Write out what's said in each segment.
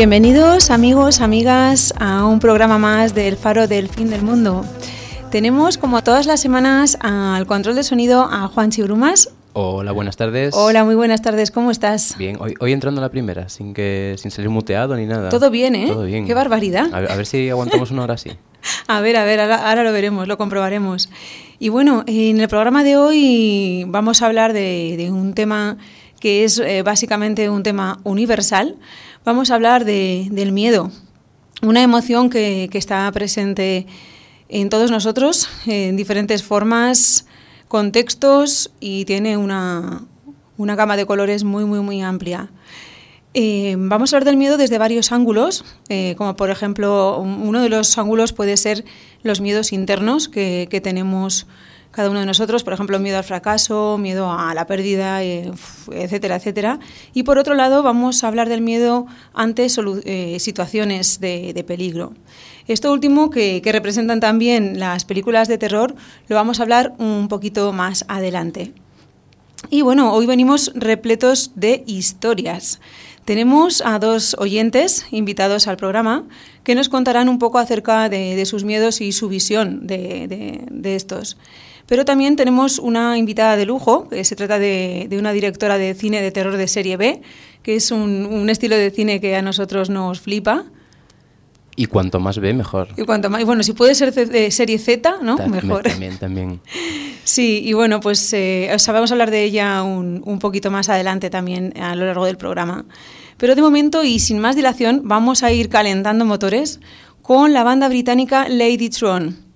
Bienvenidos amigos, amigas a un programa más del Faro del Fin del Mundo. Tenemos como todas las semanas al control de sonido a Juan Chibrumas. Hola, buenas tardes. Hola, muy buenas tardes, ¿cómo estás? Bien, hoy, hoy entrando a la primera, sin que sin salir muteado ni nada. Todo bien, ¿eh? Todo bien. Qué barbaridad. A ver, a ver si aguantamos una hora así. A ver, a ver, ahora, ahora lo veremos, lo comprobaremos. Y bueno, en el programa de hoy vamos a hablar de, de un tema que es eh, básicamente un tema universal. Vamos a hablar de, del miedo, una emoción que, está presente en todos nosotros en diferentes formas, contextos y tiene una, una gama de colores muy, muy, muy amplia. Eh, vamos a hablar del miedo desde varios ángulos, eh, como por ejemplo, un- uno de los ángulos puede ser los miedos internos que tenemos cada uno de nosotros, por ejemplo, miedo al fracaso, miedo a la pérdida, eh, etcétera, etcétera. Y por otro lado, vamos a hablar del miedo ante eh, situaciones de, de peligro. Esto último, que, que representan también las películas de terror, lo vamos a hablar un poquito más adelante. Y bueno, hoy venimos repletos de historias. Tenemos a dos oyentes invitados al programa que nos contarán un poco acerca de, de sus miedos y su visión de- de estos. Pero también tenemos una invitada de lujo, que se trata de, de una directora de cine de terror de serie B, que es un, un estilo de cine que a nosotros nos flipa. Y cuanto más ve, mejor. Y cuanto más, y bueno, si puede ser de- serie Z, ¿no? Mejor. También, también. Sí, y bueno, pues eh, o sea, vamos a hablar de ella un, un poquito más adelante también a lo largo del programa. Pero de momento y sin más dilación, vamos a ir calentando motores con la banda británica Lady Tron.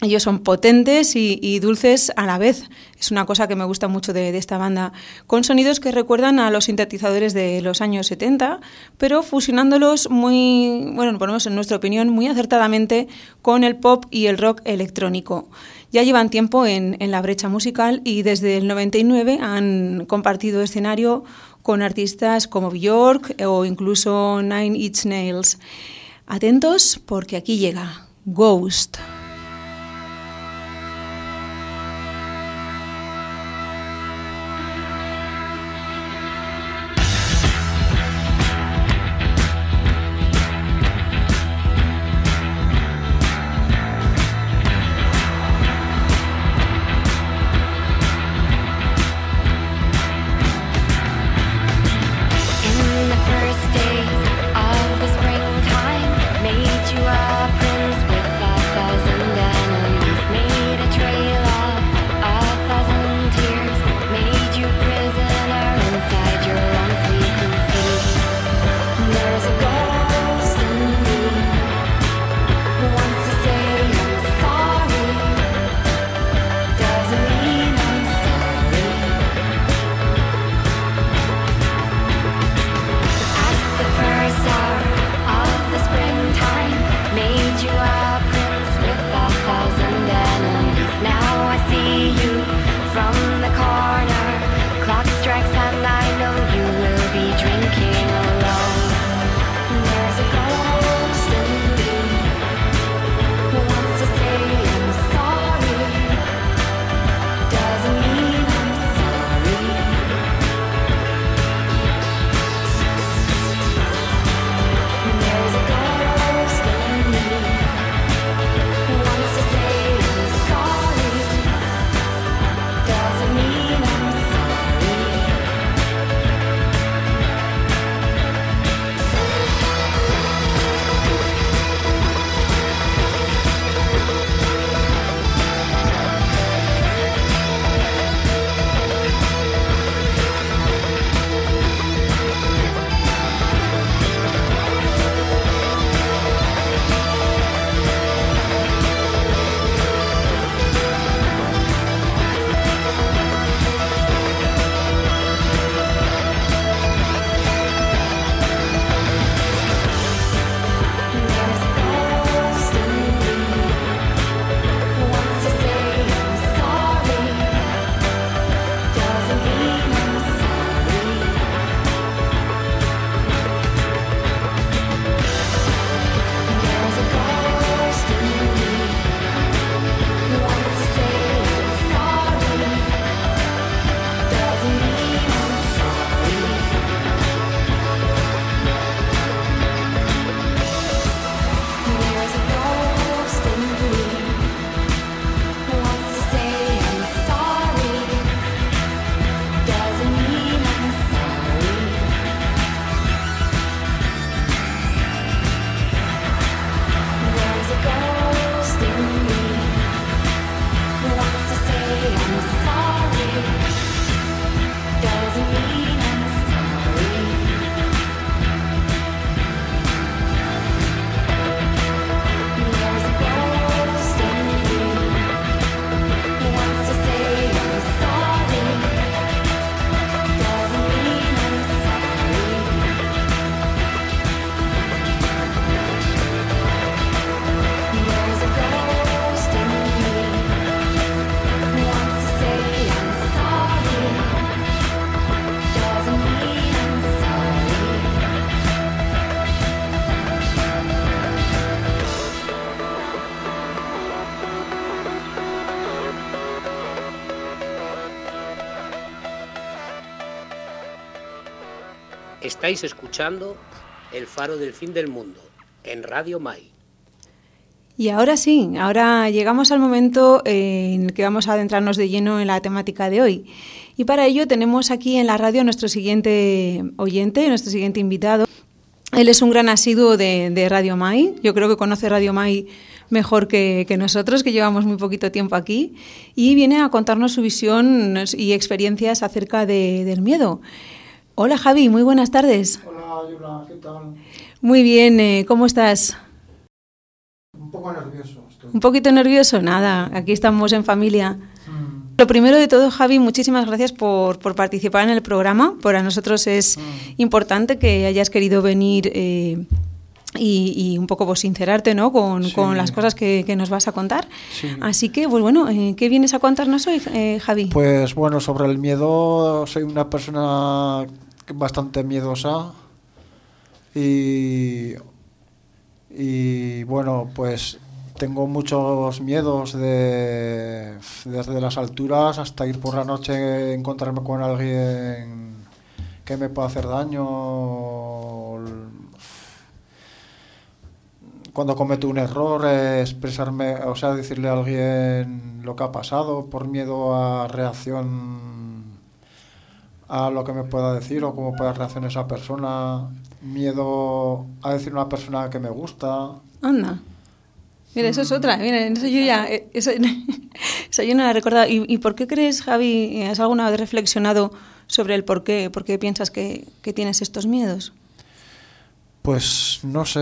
Ellos son potentes y, dulces a la vez. Es una cosa que me gusta mucho de, esta banda, con sonidos que recuerdan a los sintetizadores de los años 70, pero fusionándolos muy, bueno, menos en nuestra opinión, muy acertadamente con el pop y el rock electrónico. Ya llevan tiempo en, en la brecha musical y desde el 99 han compartido escenario con artistas como Björk o incluso Nine Inch Nails. Atentos porque aquí llega Ghost. Estáis escuchando El Faro del Fin del Mundo en Radio Mai. Y ahora sí, ahora llegamos al momento eh, en que vamos a adentrarnos de lleno en la temática de hoy. Y para ello tenemos aquí en la radio a nuestro siguiente oyente, nuestro siguiente invitado. Él es un gran asiduo de, Radio Mai. Yo creo que conoce Radio Mai mejor que, nosotros, que llevamos muy poquito tiempo aquí. Y viene a contarnos su visión y experiencias acerca del miedo. Hola Javi, muy buenas tardes. Hola Yula, ¿qué tal? Muy bien, eh, ¿cómo estás? Un poco nervioso. Estoy. Un poquito nervioso, nada, aquí estamos en familia. Mm. Lo primero de todo, Javi, muchísimas gracias por, por, participar en el programa. Para nosotros es mm. importante que hayas querido venir eh, y, un poco pues, sincerarte ¿no? con, con las cosas que, que, nos vas a contar. Así que, pues bueno, eh, ¿qué vienes a contarnos hoy, eh, Javi? Pues bueno, sobre el miedo, soy una persona bastante miedosa y y bueno, pues tengo muchos miedos de, desde las alturas hasta ir por la noche encontrarme con alguien que me pueda hacer daño. Cuando cometo un error, expresarme, o sea, decirle a alguien lo que ha pasado por miedo a reacción a lo que me pueda decir o cómo pueda reaccionar esa persona miedo a decir una persona que me gusta. Anda. Mira, eso es otra. Mira, eso yo ya. Eh, eso, yo no la he recordado. ¿Y, por qué crees, Javi, has alguna vez reflexionado sobre el por qué? ¿Por qué piensas que, tienes estos miedos? Pues no sé,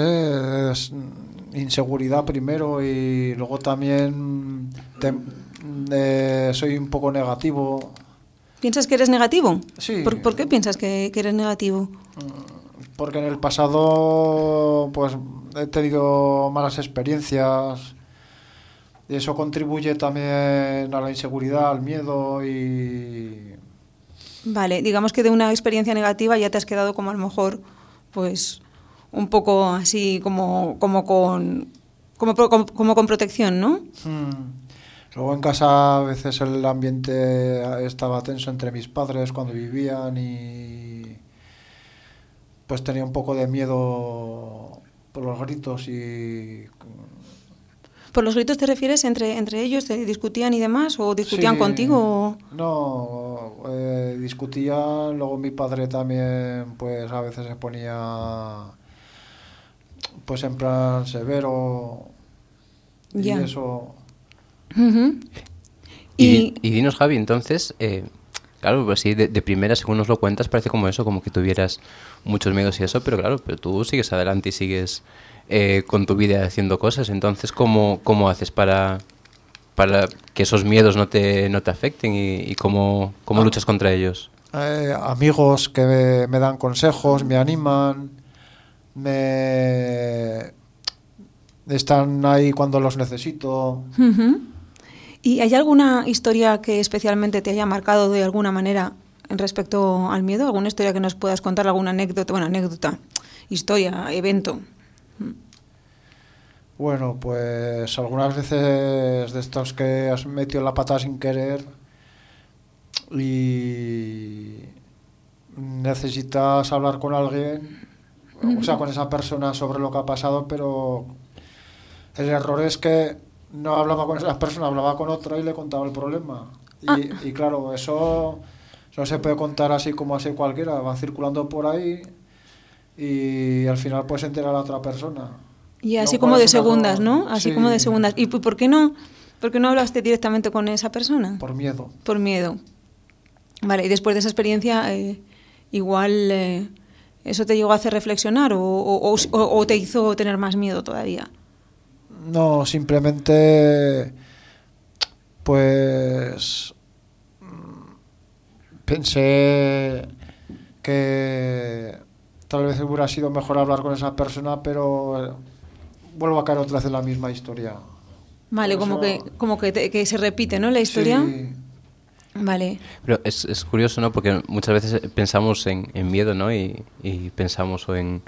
inseguridad primero y luego también eh, soy un poco negativo. ¿Piensas que eres negativo? Sí. ¿Por, qué piensas que, que eres negativo? Mm, porque en el pasado pues he tenido malas experiencias y eso contribuye también a la inseguridad, al miedo y Vale, digamos que de una experiencia negativa ya te has quedado como a lo mejor pues un poco así como como con como, como, con protección, ¿no? Hmm. Luego en casa a veces el ambiente estaba tenso entre mis padres cuando vivían y pues tenía un poco de miedo por los gritos y... ¿Por los gritos te refieres entre, entre ellos? ¿Te discutían y demás? ¿O discutían contigo? No, eh, discutían, luego mi padre también pues a veces se ponía pues en plan severo y eso... y, y, dinos Javi, entonces, eh, Claro, pues sí, de, primera, según nos lo cuentas, parece como eso, como que tuvieras muchos miedos y eso, pero claro, pero tú sigues adelante y sigues eh, con tu vida haciendo cosas. Entonces, ¿cómo, cómo haces para, para que esos miedos no te, no te afecten y, cómo, cómo ah. luchas contra ellos? Eh, amigos que me, dan consejos, me animan, me están ahí cuando los necesito. ¿Y hay alguna historia que especialmente te haya marcado de alguna manera en respecto al miedo? ¿Alguna historia que nos puedas contar? ¿Alguna anécdota? Bueno, anécdota, historia, evento. Bueno, pues algunas veces de estos que has metido la pata sin querer y necesitas hablar con alguien, o sea, con esa persona sobre lo que ha pasado, pero el error es que no hablaba con esa persona, hablaba con otra y le contaba el problema. Y, ah. y claro, eso no se puede contar así como así cualquiera, va circulando por ahí y al final puedes enterar a la otra persona. Y así como de segundas, ¿no? Así como de segundas. ¿Y por qué no? ¿Por qué no hablaste directamente con esa persona? Por miedo. Por miedo. Vale, y después de esa experiencia, eh, igual eh, eso te llegó a hacer reflexionar o, o, te hizo tener más miedo todavía. No, simplemente pues pensé que tal vez hubiera sido mejor hablar con esa persona, pero vuelvo a caer otra vez en la misma historia. Vale, como que como que, se repite, ¿no? La historia. Sí. Vale. Pero es, es, curioso, ¿no? Porque muchas veces pensamos en, en miedo, ¿no? Y, y pensamos o en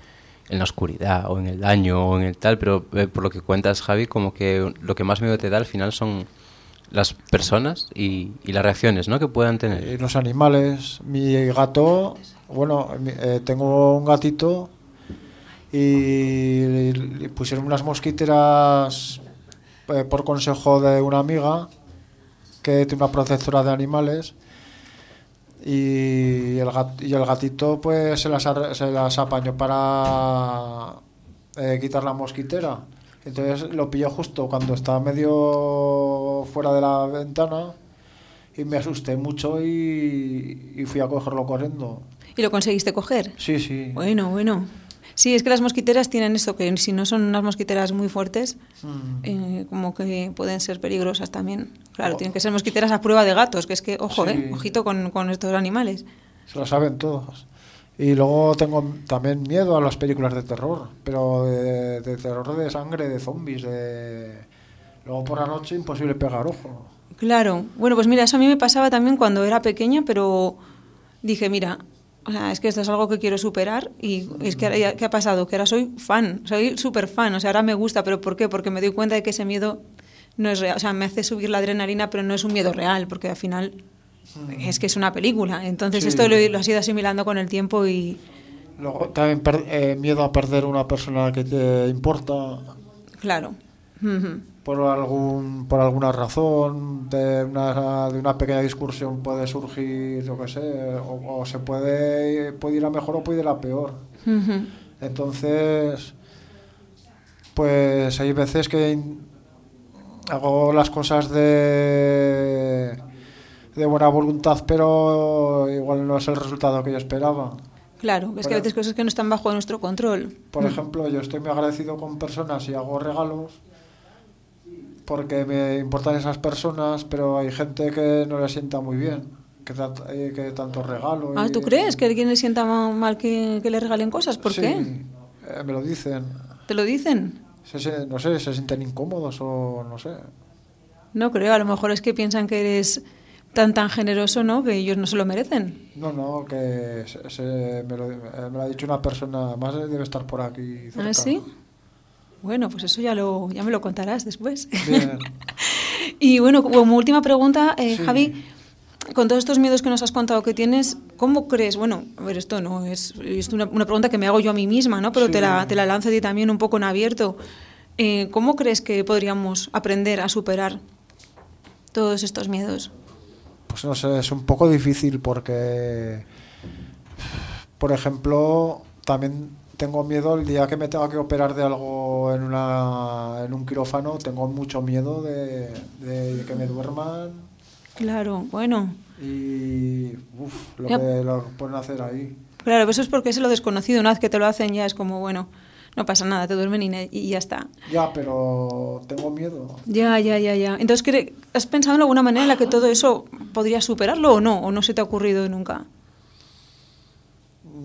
en la oscuridad o en el daño o en el tal, pero eh, por lo que cuentas, Javi, como que lo que más miedo te da al final son las personas y, y las reacciones ¿no? que puedan tener. Y los animales. Mi gato, bueno, eh, tengo un gatito y le pusieron unas mosquiteras eh, por consejo de una amiga que tiene una protectora de animales y el, gat- y el gatito pues se las, se las apañó para eh, quitar la mosquitera. Entonces lo pilló justo cuando estaba medio fuera de la ventana y me asusté mucho y, y fui a cogerlo corriendo. ¿Y lo conseguiste coger? Sí, sí. Bueno, bueno. Sí, es que las mosquiteras tienen esto, que si no son unas mosquiteras muy fuertes, Mm. eh, como que pueden ser peligrosas también. Claro, Oh. tienen que ser mosquiteras a prueba de gatos, que es que, ojo, Sí. eh, ojito con, con estos animales. Se lo saben todos. Y luego tengo también miedo a las películas de terror, pero de, de terror de sangre, de zombies, de... Luego por la noche imposible pegar ojo. Claro, bueno, pues mira, eso a mí me pasaba también cuando era pequeña, pero dije, mira, o sea, es que esto es algo que quiero superar y es que ahora ¿qué ha pasado? Que ahora soy fan, soy súper fan, o sea, ahora me gusta, pero ¿por qué? Porque me doy cuenta de que ese miedo no es real, o sea, me hace subir la adrenalina, pero no es un miedo real, porque al final es que es una película. Entonces Sí. esto lo, lo has ido asimilando con el tiempo y, Luego también per- eh, miedo a perder una persona que te importa claro. Por algún por alguna razón de una, de una pequeña discusión puede surgir yo qué sé o, o se puede puede ir a mejor o puede ir a peor. Entonces pues hay veces que hago las cosas de de buena voluntad pero igual no es el resultado que yo esperaba. Claro, es que a veces cosas que no están bajo nuestro control. Por ejemplo, yo estoy muy agradecido con personas y hago regalos porque me importan esas personas, pero hay gente que no le sienta muy bien, que, eh, que tanto regalo. Ah, y- ¿tú crees que a alguien le sienta ma- mal que, que le regalen cosas? ¿Por Sí, qué? eh, me lo dicen. ¿Te lo dicen? Se- se- no sé, se sienten incómodos o no sé. No creo, a lo mejor es que piensan que eres tan tan generoso, ¿no? Que ellos no se lo merecen. No, no, que se- se- me, lo, eh, me lo ha dicho una persona, más debe estar por aquí. cerca. ¿Ah, sí? Bueno, pues eso ya, lo, ya me lo contarás después. Bien. y bueno, como última pregunta, eh, Sí. Javi, con todos estos miedos que nos has contado que tienes, ¿cómo crees? Bueno, a ver, esto no es, es una, una pregunta que me hago yo a mí misma, ¿no? Pero Sí. te, la, te la lanzo a ti también un poco en abierto. Eh, ¿Cómo crees que podríamos aprender a superar todos estos miedos? Pues no sé, es un poco difícil porque, por ejemplo, también tengo miedo el día que me tenga que operar de algo en, una, en un quirófano, tengo mucho miedo de, de que me duerman Claro, bueno. y uf, lo Ya. que lo pueden hacer ahí. Claro, eso es porque es lo desconocido. Una vez que te lo hacen ya es como, bueno, no pasa nada, te duermen y, y ya está. Ya, pero tengo miedo. Ya, ya, ya, ya. Entonces, ¿cre- ¿has pensado en alguna manera en la que todo eso podrías superarlo o no? ¿O no se te ha ocurrido nunca?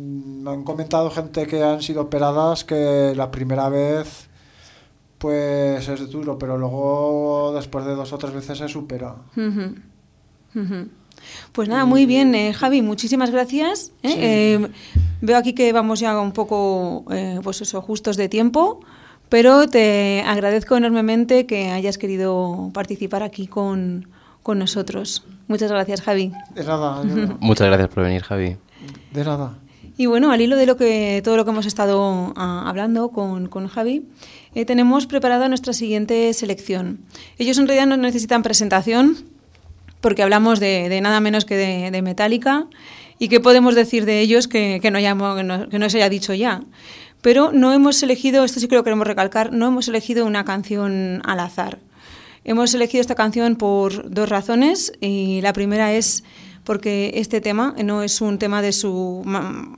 Me han comentado gente que han sido operadas que la primera vez pues es duro, pero luego después de dos o tres veces se supera. Pues nada, muy bien, eh, Javi, muchísimas gracias. ¿eh? Sí. Eh, veo aquí que vamos ya un poco, eh, pues eso, justos de tiempo, pero te agradezco enormemente que hayas querido participar aquí con, con nosotros. Muchas gracias, Javi. De nada, Muchas gracias por venir, Javi. de nada. Y bueno, al hilo de lo que, todo lo que hemos estado ah, hablando con, con Javi, eh, tenemos preparada nuestra siguiente selección. Ellos en realidad no necesitan presentación, porque hablamos de, nada menos que de, Metallica, y qué podemos decir de ellos que, no hayamos- que no se haya dicho ya. Pero no hemos elegido, esto sí que lo queremos recalcar, no hemos elegido una canción al azar. Hemos elegido esta canción por dos razones y la primera es porque este tema no es un tema de su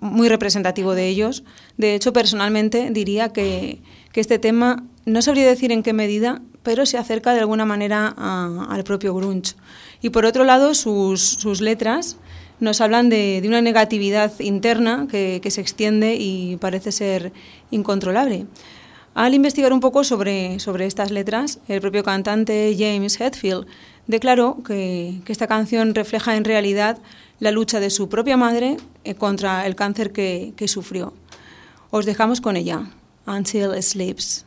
muy representativo de ellos. De hecho, personalmente diría que, que este tema no sabría decir en qué medida, pero se acerca de alguna manera a- al propio grunge. Y por otro lado, sus, sus letras nos hablan de, de una negatividad interna que, que se extiende y parece ser incontrolable. Al investigar un poco sobre, sobre estas letras, el propio cantante James Hetfield declaró que, que esta canción refleja en realidad la lucha de su propia madre eh, contra el cáncer que, que sufrió. Os dejamos con ella, Until Sleeps.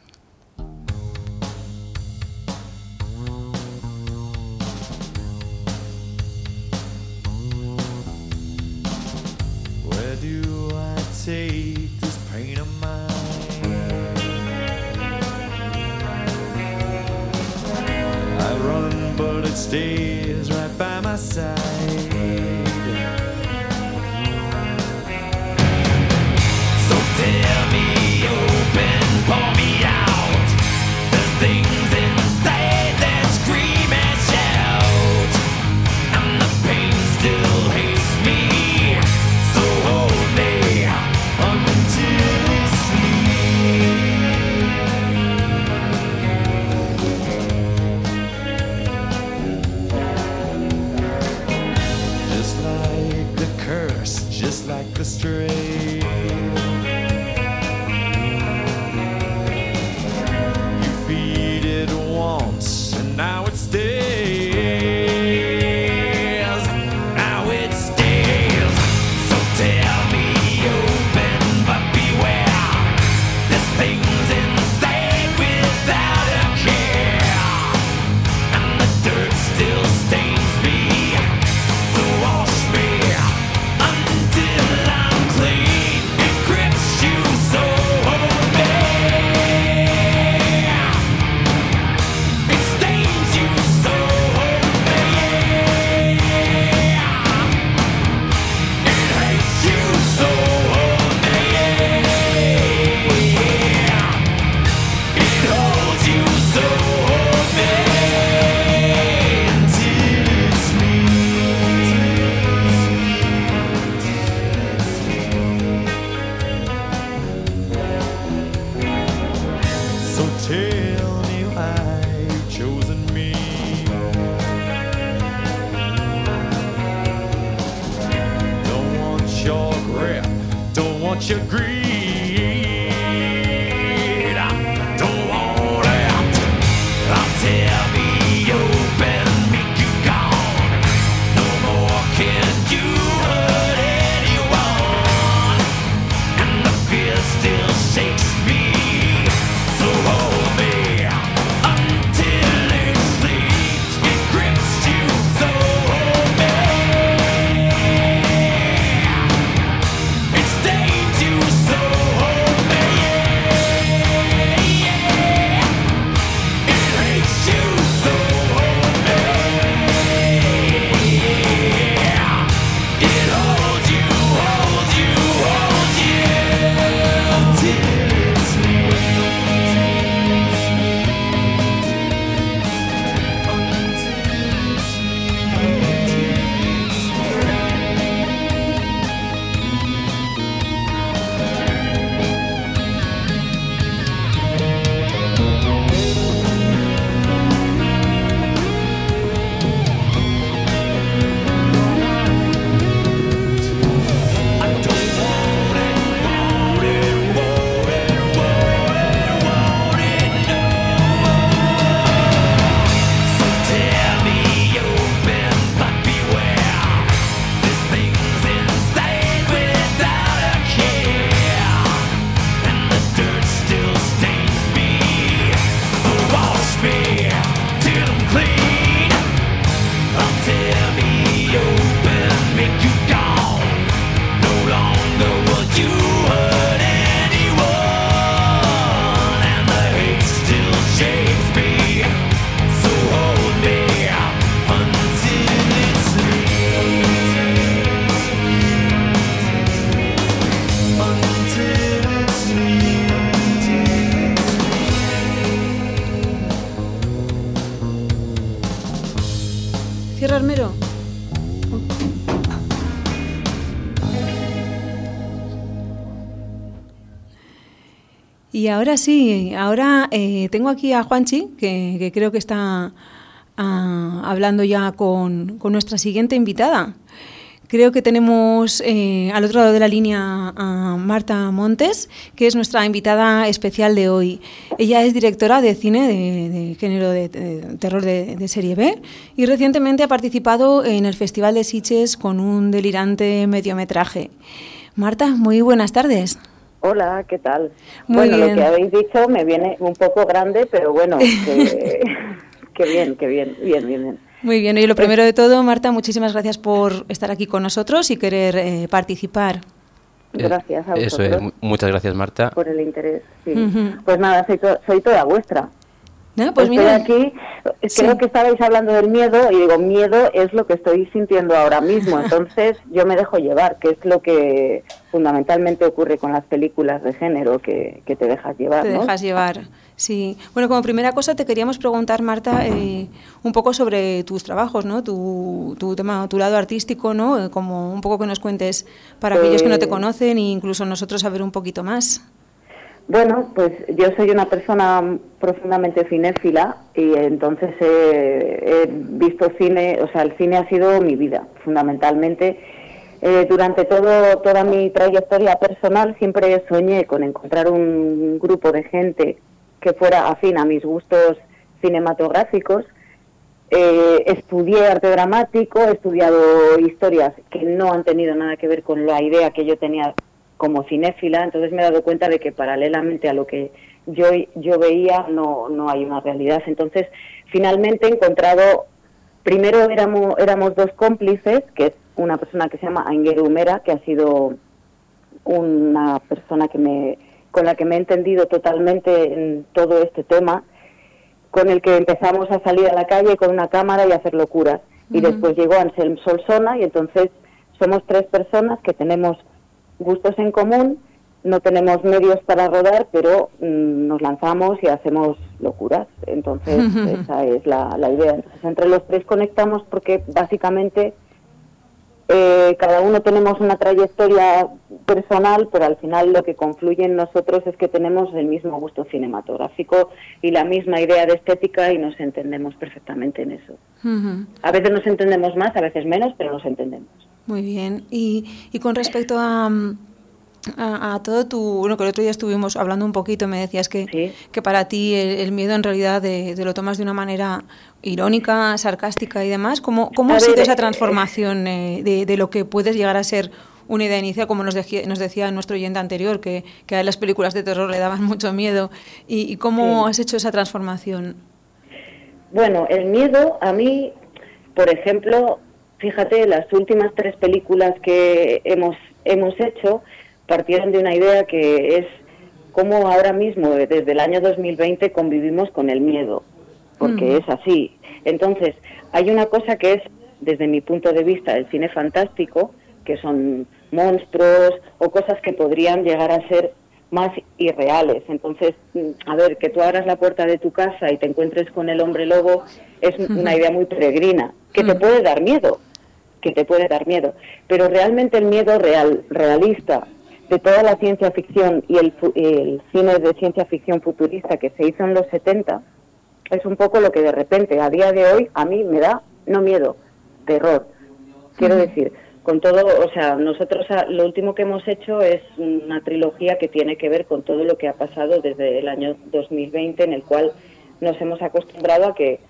It stays right by my side. Ahora sí, ahora eh, tengo aquí a Juanchi, que, que creo que está ah, hablando ya con, nuestra siguiente invitada. Creo que tenemos eh, al otro lado de la línea a Marta Montes, que es nuestra invitada especial de hoy. Ella es directora de cine de, género de, terror de, de, serie B y recientemente ha participado en el Festival de Sitges con un delirante mediometraje. Marta, muy buenas tardes. Hola, ¿qué tal? Muy bueno, bien. lo que habéis dicho me viene un poco grande, pero bueno, que, que bien, que bien, bien, bien, bien. Muy bien, y lo primero de todo, Marta, muchísimas gracias por estar aquí con nosotros y querer eh, participar. Gracias a vosotros. Eso es, mu- muchas gracias Marta. Por el interés, sí. Pues nada, soy, to- soy toda vuestra. No, pues Estoy mira. aquí, Sí. creo que estabais hablando del miedo y digo, miedo es lo que estoy sintiendo ahora mismo, entonces yo me dejo llevar, que es lo que fundamentalmente ocurre con las películas de género, que, que te dejas llevar, Te ¿no? dejas llevar, sí. Bueno, como primera cosa te queríamos preguntar, Marta, eh, un poco sobre tus trabajos, ¿no? Tu, tu tema, tu lado artístico, ¿no? Eh, Como un poco que nos cuentes para aquellos que no te Pues- conocen e incluso nosotros saber un poquito más. Bueno, pues yo soy una persona profundamente cinéfila y entonces he, visto cine, o sea, el cine ha sido mi vida, fundamentalmente. Eh, durante todo, toda mi trayectoria personal siempre soñé con encontrar un grupo de gente que fuera afín a mis gustos cinematográficos. Eh, estudié arte dramático, he estudiado historias que no han tenido nada que ver con la idea que yo tenía como cinéfila, entonces me he dado cuenta de que paralelamente a lo que yo, yo veía no, no hay una realidad. Entonces, finalmente he encontrado, primero éramos, éramos dos cómplices, que es una persona que se llama Aingeru Humera, que ha sido una persona que me, con la que me he entendido totalmente en todo este tema, con el que empezamos a salir a la calle con una cámara y a hacer locuras. Y después llegó Anselm Solsona y entonces somos tres personas que tenemos gustos en común, no tenemos medios para rodar, pero mm, nos lanzamos y hacemos locuras. Entonces, esa es la, la idea. Entonces, entre los tres conectamos porque básicamente eh, cada uno tenemos una trayectoria personal, pero al final lo que confluye en nosotros es que tenemos el mismo gusto cinematográfico y la misma idea de estética y nos entendemos perfectamente en eso. A veces nos entendemos más, a veces menos, pero nos entendemos. Muy bien. Y, y con respecto a, mm, a, a todo tu... Bueno, que el otro día estuvimos hablando un poquito, me decías que, Sí. que para ti el, el miedo en realidad de, de lo tomas de una manera irónica, sarcástica y demás. ¿Cómo, cómo A ha sido esa eh, transformación eh, de, de lo que puedes llegar a ser una idea inicial, como nos, deji- nos decía nuestro oyente anterior, que, que a las películas de terror le daban mucho miedo? ¿Y, y cómo Sí. has hecho esa transformación? Bueno, el miedo a mí, por ejemplo, fíjate, las últimas tres películas que hemos, hemos hecho partieron de una idea que es cómo ahora mismo, desde el año 2020, convivimos con el miedo, porque es así. Entonces, hay una cosa que es, desde mi punto de vista, el cine fantástico, que son monstruos o cosas que podrían llegar a ser más irreales. Entonces, mm, a ver, que tú abras la puerta de tu casa y te encuentres con el hombre lobo es una idea muy peregrina, que te puede dar miedo, que te puede dar miedo. Pero realmente el miedo real, realista, de toda la ciencia ficción y el, el cine de ciencia ficción futurista que se hizo en los 70, es un poco lo que de repente, a día de hoy, a mí me da, no miedo, terror. Quiero decir, con todo, o sea, nosotros ah, lo último que hemos hecho es una trilogía que tiene que ver con todo lo que ha pasado desde el año 2020, en el cual nos hemos acostumbrado a que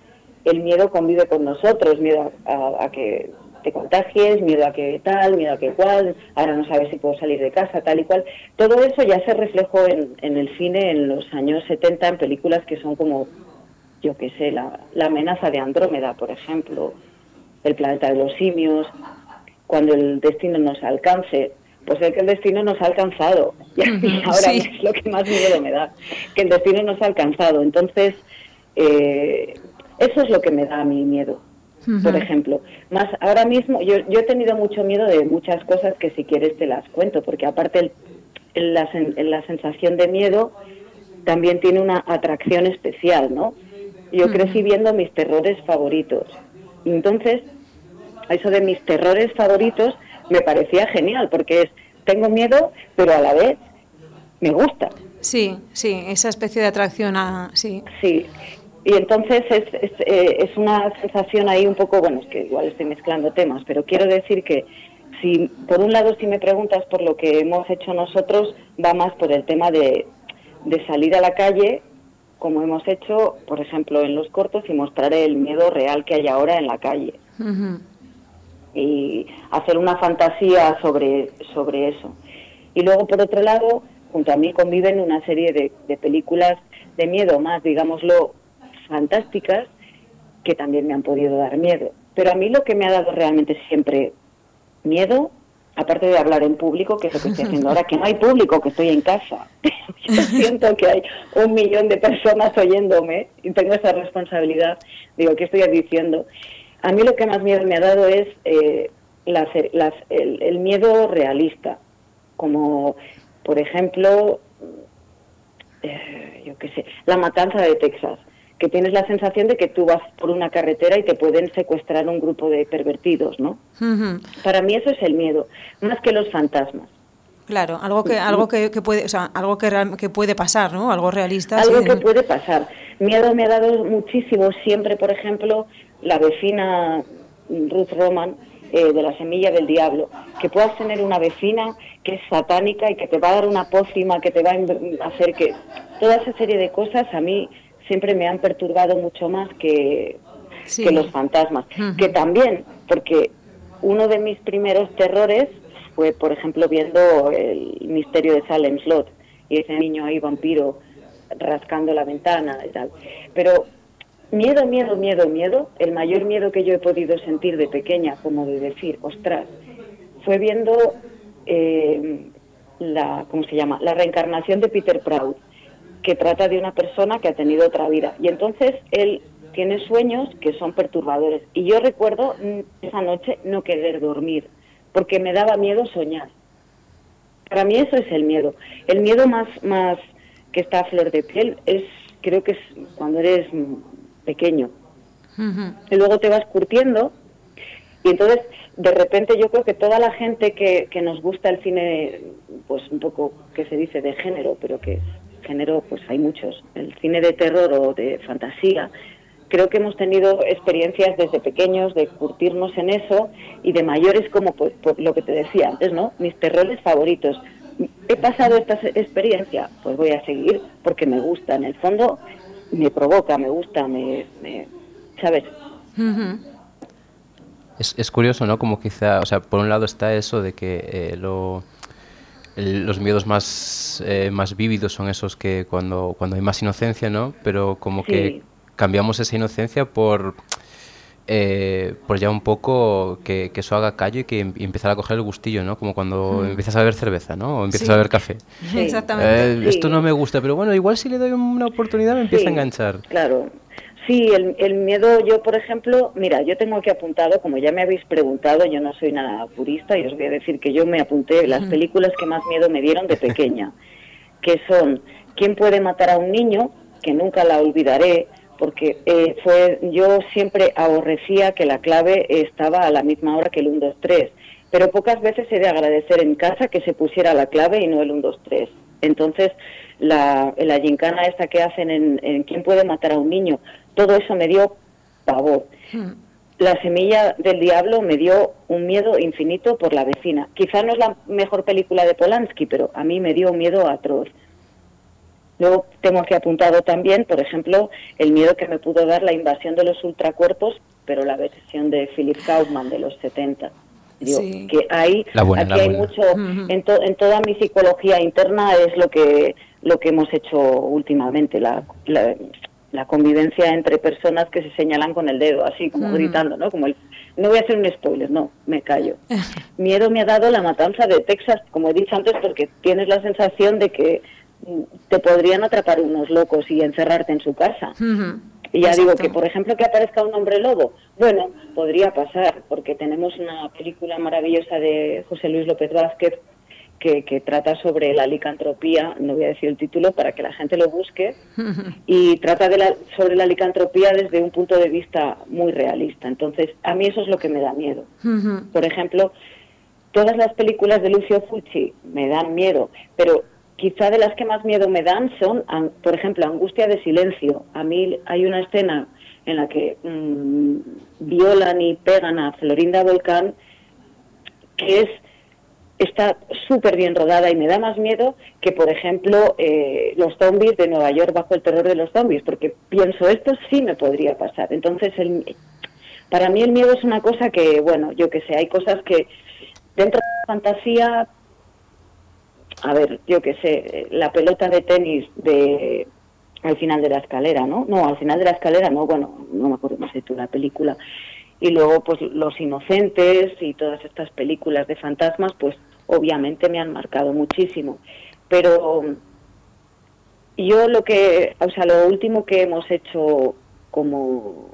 el miedo convive con nosotros, miedo a, a- a que te contagies, miedo a que tal, miedo a que cual, ahora no sabes si puedo salir de casa, tal y cual. Todo eso ya se reflejó en, en el cine en los años 70 en películas que son como, yo qué sé, la, la amenaza de Andrómeda, por ejemplo, el planeta de los simios, cuando el destino nos alcance, pues es que el destino nos ha alcanzado. Y ahora sí. es lo que más miedo me da, que el destino nos ha alcanzado. Entonces, eh, eso es lo que me da a mí miedo, por ejemplo. Más ahora mismo, yo, yo he tenido mucho miedo de muchas cosas que si quieres te las cuento, porque aparte el- el- la, sen- la sensación de miedo también tiene una atracción especial, ¿no? Yo crecí viendo mis terrores favoritos. Entonces, eso de mis terrores favoritos me parecía genial, porque es, tengo miedo, pero a la vez me gusta. Sí, sí, esa especie de atracción a... Sí. Sí, y entonces es, es, eh, es una sensación ahí un poco, bueno, es que igual estoy mezclando temas, pero quiero decir que si, por un lado, si me preguntas por lo que hemos hecho nosotros, va más por el tema de, de salir a la calle, como hemos hecho, por ejemplo, en los cortos, y mostrar el miedo real que hay ahora en la calle. Y hacer una fantasía sobre, sobre eso. Y luego, por otro lado, junto a mí conviven una serie de, de películas de miedo más, digámoslo, fantásticas, que también me han podido dar miedo. Pero a mí lo que me ha dado realmente siempre miedo aparte de hablar en público, que es lo que estoy haciendo ahora, que no hay público, que estoy en casa. Yo siento que hay un millón de personas oyéndome y tengo esa responsabilidad. Digo, ¿qué estoy diciendo? A mí lo que más miedo me ha dado es eh, las- el, el miedo realista, como por ejemplo, eh, yo qué sé, la matanza de Texas, que tienes la sensación de que tú vas por una carretera y te pueden secuestrar un grupo de pervertidos, ¿no? Para mí eso es el miedo, más que los fantasmas. Claro, algo que algo que, que puede, o sea, algo que, real- que puede pasar, ¿no? Algo realista. Algo sí. que puede pasar. Miedo me ha dado muchísimo siempre, por ejemplo, la vecina Ruth Roman eh, de la semilla del diablo. Que puedas tener una vecina que es satánica y que te va a dar una pócima, que te va a hacer que... Toda esa serie de cosas a mí siempre me han perturbado mucho más que, Sí. que los fantasmas. Que también, porque uno de mis primeros terrores fue, por ejemplo, viendo el misterio de Salem Slot y ese niño ahí vampiro rascando la ventana y tal. Pero miedo, miedo, miedo, miedo, el mayor miedo que yo he podido sentir de pequeña, como de decir, ostras, fue viendo eh, la, ¿cómo se llama? La reencarnación de Peter Proud, que trata de una persona que ha tenido otra vida. Y entonces él tiene sueños que son perturbadores. Y yo recuerdo mm, esa noche no querer dormir, porque me daba miedo soñar. Para mí eso es el miedo. El miedo más, más que está a flor de piel es, creo que es cuando eres pequeño. Y luego te vas curtiendo y entonces de repente yo creo que toda la gente que, que nos gusta el cine, pues un poco que se dice de género, pero que género pues hay muchos, el cine de terror o de fantasía, creo que hemos tenido experiencias desde pequeños de curtirnos en eso y de mayores como pues, por lo que te decía antes, ¿no? Mis terrores favoritos. He pasado esta experiencia, pues voy a seguir porque me gusta. En el fondo me provoca, me gusta, me, me ¿sabes? Es, es curioso, ¿no? Como quizá, o sea, por un lado está eso de que eh, lo, el- los miedos más, eh, más vívidos son esos que cuando, cuando hay más inocencia, ¿no? Pero como Sí. que cambiamos esa inocencia por, eh, por ya un poco que, que eso haga callo y que em- y empezar a coger el gustillo, ¿no? Como cuando empiezas a beber cerveza, ¿no? O empiezas Sí. a beber café. Sí. Exactamente. Eh. Esto no me gusta, pero bueno, igual si le doy una oportunidad me empieza a enganchar. Claro. Sí, el, el miedo, yo por ejemplo, mira, yo tengo aquí apuntado, como ya me habéis preguntado, yo no soy nada purista y os voy a decir que yo me apunté las películas que más miedo me dieron de pequeña, que son ¿Quién puede matar a un niño? que nunca la olvidaré, porque eh, fue yo siempre aborrecía que la clave estaba a la misma hora que el 1, 2, 3, pero pocas veces he de agradecer en casa que se pusiera la clave y no el 1, 2, 3. Entonces, la, la gincana esta que hacen en, en ¿Quién puede matar a un niño? Todo eso me dio pavor. La semilla del diablo me dio un miedo infinito por la vecina. Quizá no es la mejor película de Polanski, pero a mí me dio un miedo atroz. Luego tengo aquí apuntado también, por ejemplo, el miedo que me pudo dar la invasión de los ultracuerpos, pero la versión de Philip Kaufman de los 70. Digo, Sí. que hay, La buena, aquí la hay buena. mucho, en, to- en toda mi psicología interna es lo que, lo que hemos hecho últimamente, la, la, la convivencia entre personas que se señalan con el dedo, así como gritando, ¿no? Como el, no voy a hacer un spoiler, no, me callo. Miedo me ha dado la matanza de Texas, como he dicho antes, porque tienes la sensación de que te podrían atrapar unos locos y encerrarte en su casa. Y ya digo que, por ejemplo, que aparezca un hombre lobo. Bueno, podría pasar, porque tenemos una película maravillosa de José Luis López Vázquez que, que trata sobre la licantropía, no voy a decir el título para que la gente lo busque, y trata de la, sobre la licantropía desde un punto de vista muy realista. Entonces, a mí eso es lo que me da miedo. Por ejemplo, todas las películas de Lucio Fulci me dan miedo, pero quizá de las que más miedo me dan son, por ejemplo, Angustia de Silencio. A mí hay una escena en la que mm, violan y pegan a Florinda Volcán que es está súper bien rodada y me da más miedo que, por ejemplo, eh, los zombies de Nueva York bajo el terror de los zombies, porque pienso, esto sí me podría pasar. Entonces, el, para mí el miedo es una cosa que, bueno, yo que sé, hay cosas que dentro de la fantasía, a ver, yo que sé, la pelota de tenis de al final de la escalera, ¿no? No, al final de la escalera, no, bueno, no me acuerdo cómo se titula la película. Y luego, pues Los Inocentes y todas estas películas de fantasmas, pues obviamente me han marcado muchísimo. Pero yo lo que, o sea, lo último que hemos hecho como,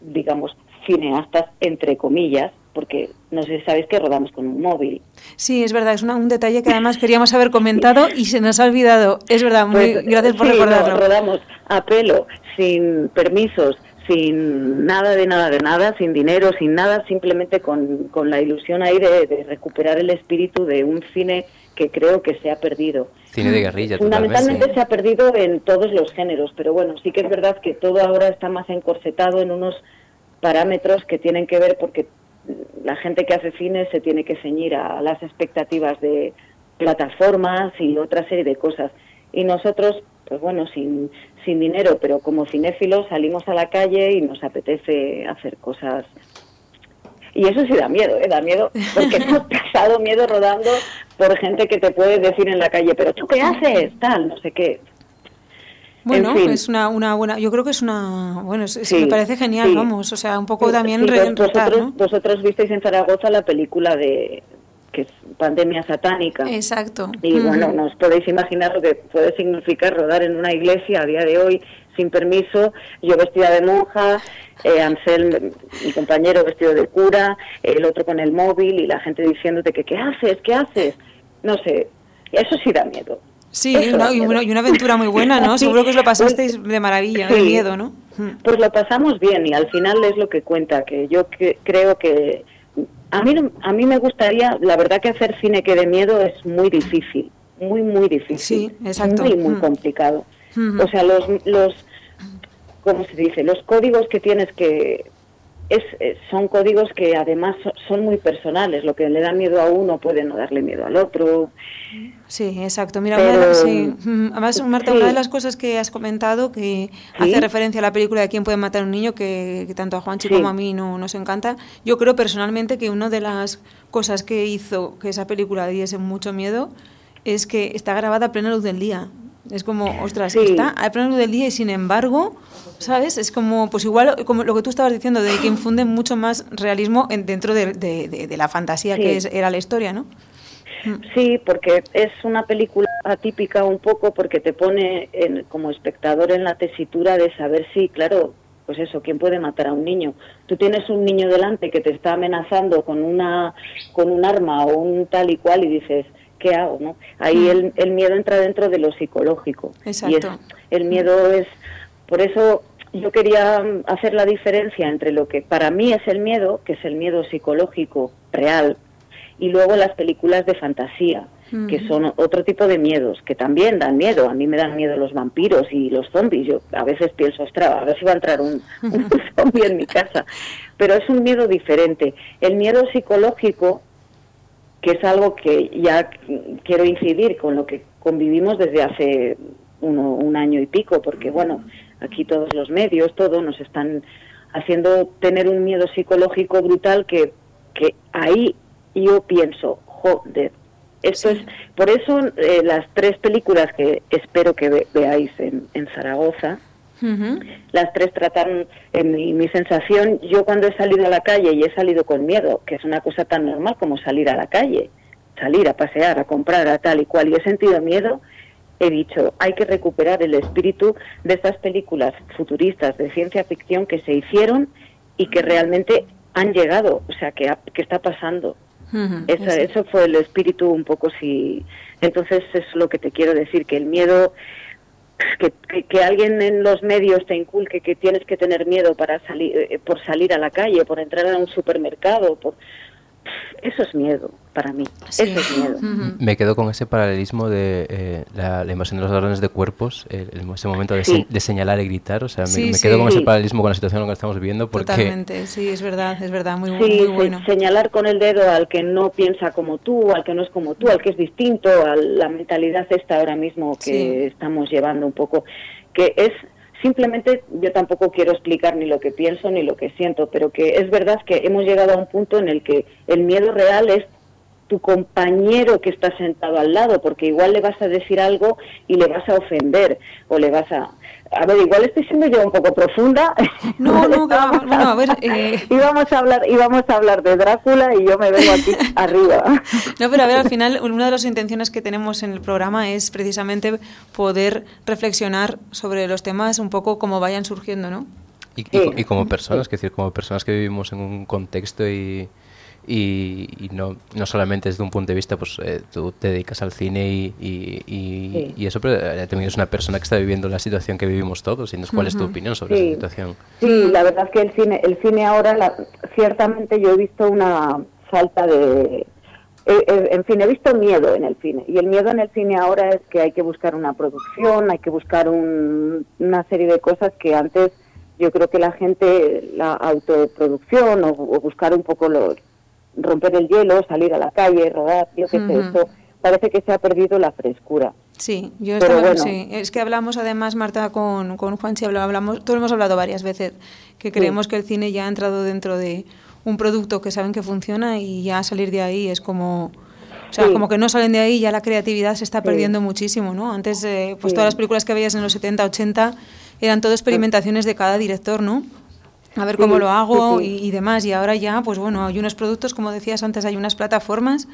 digamos, cineastas, entre comillas, porque no sé si sabéis que rodamos con un móvil. Sí, es verdad, es una- un detalle que además queríamos haber comentado y se nos ha olvidado. Es verdad, muy, Pues, gracias por sí, no, recordarlo. rodamos a pelo, sin permisos, sin nada de nada de nada, sin dinero, sin nada, simplemente con, con la ilusión ahí de, de recuperar el espíritu de un cine que creo que se ha perdido. Cine de guerrilla, Fundamentalmente totalmente. se ha perdido en todos los géneros, pero bueno, sí que es verdad que todo ahora está más encorsetado en unos parámetros que tienen que ver porque la gente que hace cine se tiene que ceñir a las expectativas de plataformas y otra serie de cosas. Y nosotros, pues bueno, sin, sin dinero, pero como cinéfilos salimos a la calle y nos apetece hacer cosas. Y eso sí da miedo, ¿eh? Da miedo, porque hemos pasado miedo rodando por gente que te puede decir en la calle, pero tú qué haces, tal, no sé qué. Bueno, En fin. es una, una buena, yo creo que es una, bueno, es, Sí, me parece genial, sí. vamos, o sea, un poco Sí, también sí, re- vos- retar, vosotros, ¿no? vosotros visteis en Zaragoza la película de que es Pandemia Satánica. Exacto. Y bueno, nos podéis imaginar lo que puede significar rodar en una iglesia a día de hoy sin permiso, yo vestida de monja, eh, Ansel, mi compañero vestido de cura, el otro con el móvil y la gente diciéndote que qué haces, qué haces. No sé, eso sí da miedo. Sí, y, una aventura muy buena, ¿no? Sí. Seguro que os lo pasasteis de maravilla, de Sí. miedo, ¿no? Pues lo pasamos bien y al final es lo que cuenta, que yo que- creo que a mí, a mí me gustaría, la verdad que hacer cine que de miedo es muy difícil, muy, muy difícil. Sí, exacto. Muy, muy Mm. complicado. O sea, los, los, ¿cómo se dice? Los códigos que tienes que... Es, eh, son códigos que además so- son muy personales. Lo que le da miedo a uno puede no darle miedo al otro. Sí, exacto. Mira, Pero- sí. Además, Marta, sí. una de las cosas que has comentado que hace referencia a la película de quién puede matar a un niño, que, que tanto a Juanchi como a mí no nos encanta, yo creo personalmente que una de las cosas que hizo que esa película diese mucho miedo es que está grabada a plena luz del día. Es como, ostras, Sí. está a plena luz del día y sin embargo, ¿sabes? Es como, pues igual, como lo que tú estabas diciendo, de que infunde mucho más realismo en- dentro de, de- de- de la fantasía Sí. que es- era la historia, ¿no? Sí, porque es una película atípica un poco porque te pone en- como espectador en la tesitura de saber si, claro, pues eso, ¿quién puede matar a un niño? Tú tienes un niño delante que te está amenazando con una con un arma o un tal y cual y dices, ¿qué hago? ¿no? Ahí el, el miedo entra dentro de lo psicológico. Y es, Exacto. el miedo es, por eso yo quería mm, hacer la diferencia entre lo que para mí es el miedo, que es el miedo psicológico real, y luego las películas de fantasía, que son otro tipo de miedos, que también dan miedo. A mí me dan miedo los vampiros y los zombies. Yo a veces pienso, ostras, a ver si va a entrar un, un zombie en mi casa. Pero es un miedo diferente. El miedo psicológico, que es algo que ya quiero incidir con lo que convivimos desde hace uno, un año y pico, porque bueno, aquí todos los medios, todo nos están haciendo tener un miedo psicológico brutal que, que ahí yo pienso, joder, esto es, por eso eh, las tres películas que espero que ve- veáis en, en Zaragoza, Las tres tratan, en mi, mi sensación, yo cuando he salido a la calle y he salido con miedo, que es una cosa tan normal como salir a la calle, salir a pasear, a comprar, a tal y cual, y he sentido miedo, he dicho, hay que recuperar el espíritu de estas películas futuristas de ciencia ficción que se hicieron y que realmente han llegado, o sea, que, ha- que está pasando. Eso. eso fue el espíritu un poco si entonces es lo que te quiero decir que el miedo que, que, que alguien en los medios te inculque que tienes que tener miedo para salir eh, por salir a la calle por entrar a un supermercado por eso es miedo para mí Sí. eso es miedo. Me quedo con ese paralelismo de eh, la, la invasión de los ladrones de cuerpos, el, el- ese momento de, Sí. se- de señalar y gritar. O sea, me, Sí, me quedo con ese paralelismo con la situación en la que estamos viviendo porque Totalmente, sí, es verdad, es verdad, muy, muy bueno. señalar con el dedo al que no piensa como tú, al que no es como tú, al que es distinto, a la mentalidad esta ahora mismo que Sí. estamos llevando un poco, que es simplemente, yo tampoco quiero explicar ni lo que pienso ni lo que siento, pero que es verdad que hemos llegado a un punto en el que el miedo real es tu compañero que está sentado al lado, porque igual le vas a decir algo y le vas a ofender o le vas a... A ver, igual estoy siendo yo un poco profunda. No, no, que va- bueno, a ver, eh, íbamos a hablar, íbamos a hablar de Drácula y yo me vengo aquí arriba. No, pero a ver, al final, una de las intenciones que tenemos en el programa es precisamente poder reflexionar sobre los temas un poco como vayan surgiendo, ¿no? Y, y Sí. co- y como personas, es decir, como personas que vivimos en un contexto y, y, y no, no solamente desde un punto de vista, pues eh, tú te dedicas al cine y, y, y- Sí. y eso, pero eh, también es una persona que está viviendo la situación que vivimos todos. Y ¿cuál es tu opinión sobre Sí. esa situación? Sí, la verdad es que el cine, el cine ahora, la- ciertamente yo he visto una falta de... eh, eh, en fin, he visto miedo en el cine. Y el miedo en el cine ahora es que hay que buscar una producción, hay que buscar un- una serie de cosas que antes yo creo que la gente, la autoproducción o, o buscar un poco los romper el hielo, salir a la calle, rodar, yo qué sé, eso parece que se ha perdido la frescura. Sí, yo estaba, bueno. sí, es que hablamos además, Marta, con, con Juan, hablamos, hablamos, todos hemos hablado varias veces, que creemos que el cine ya ha entrado dentro de un producto que saben que funciona y ya salir de ahí es como... O sea, Sí. como que no salen de ahí, ya la creatividad se está Sí. perdiendo muchísimo, ¿no? Antes, eh, pues todas las películas que veías en los 70, 80 eran todo experimentaciones de cada director, ¿no? A ver Sí, cómo lo hago sí, sí. Y, y demás. Y ahora ya, pues bueno, hay unos productos, como decías antes, hay unas plataformas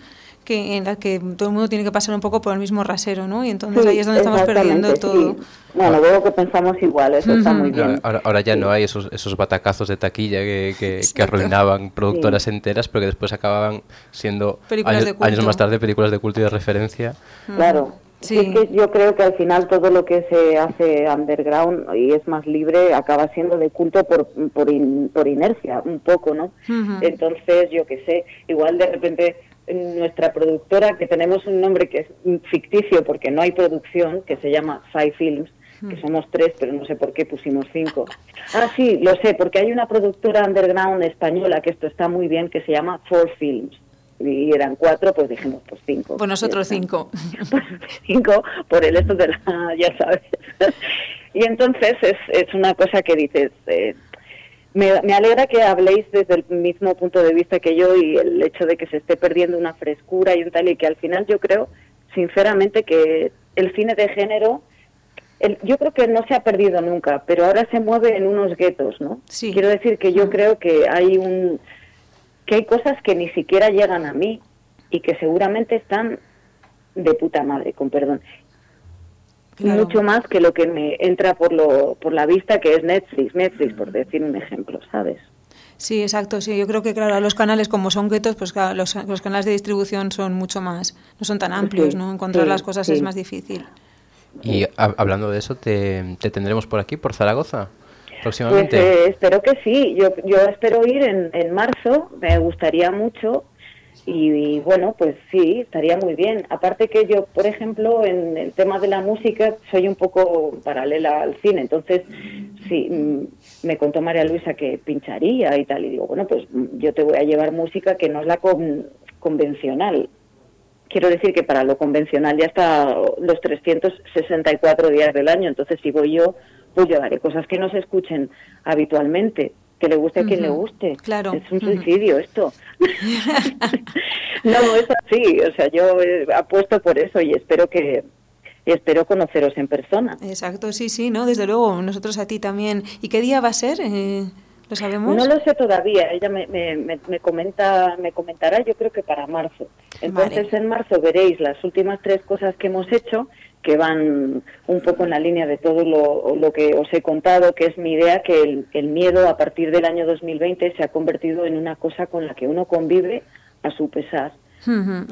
que en las que todo el mundo tiene que pasar un poco por el mismo rasero, ¿no? Y entonces Sí, ahí es donde estamos perdiendo todo. Bueno, veo que pensamos igual, eso está muy bien. ahora, ahora ya no hay esos, esos batacazos de taquilla que, que- que arruinaban productoras enteras, pero que después acababan siendo años, de años más tarde películas de culto y de referencia. Claro. Sí. Es que yo creo que al final todo lo que se hace underground y es más libre acaba siendo de culto por, por, in- por inercia, un poco, ¿no? Entonces, yo qué sé, igual de repente nuestra productora, que tenemos un nombre que es ficticio porque no hay producción, que se llama Five Films, que somos tres, pero no sé por qué pusimos cinco. Ah, sí, lo sé, porque hay una productora underground española, que esto está muy bien, que se llama Four Films. Y eran cuatro, pues dijimos, pues cinco. Pues nosotros cinco. pues cinco por el esto de la, ya sabes. y entonces es, es una cosa que dices, eh, me, me alegra que habléis desde el mismo punto de vista que yo y el hecho de que se esté perdiendo una frescura y un tal y que al final yo creo, sinceramente, que el cine de género, el- yo creo que no se ha perdido nunca, pero ahora se mueve en unos guetos, ¿no? Sí. Quiero decir que yo creo que hay un que hay cosas que ni siquiera llegan a mí y que seguramente están de puta madre, con perdón. Claro. Mucho más que lo que me entra por lo por la vista que es Netflix, Netflix por decir un ejemplo, ¿sabes? Sí, exacto. Sí, yo creo que claro, los canales como son guetos, pues claro, los, los canales de distribución son mucho más, no son tan amplios, Sí, ¿no? Encontrar sí, las cosas sí. es más difícil. Y hab- hablando de eso, te, te tendremos por aquí, por Zaragoza, Pues eh, espero que sí. Yo, yo espero ir en, en marzo, me gustaría mucho. Y, bueno, pues sí, estaría muy bien. Aparte que yo, por ejemplo, en el tema de la música soy un poco paralela al cine. Entonces, sí, mm, me contó María Luisa que pincharía y tal. Y digo, bueno, pues mm, yo te voy a llevar música que no es la con- convencional. Quiero decir que para lo convencional ya está los 364 días del año, entonces si voy yo, pues llevaré cosas que no se escuchen habitualmente, que le guste a quien le guste. claro, Es un suicidio esto. no, es así, o sea, yo eh, apuesto por eso y espero que y espero conoceros en persona. Exacto, sí, sí, ¿no? Desde luego, nosotros a ti también. ¿Y qué día va a ser? Eh, ¿Lo sabemos? No lo sé todavía, ella me, me, me- me comenta, me comentará yo creo que para marzo. Entonces Vale. en marzo veréis las últimas tres cosas que hemos hecho que van un poco en la línea de todo lo, lo que os he contado, que es mi idea que el, el miedo a partir del año 2020 se ha convertido en una cosa con la que uno convive a su pesar.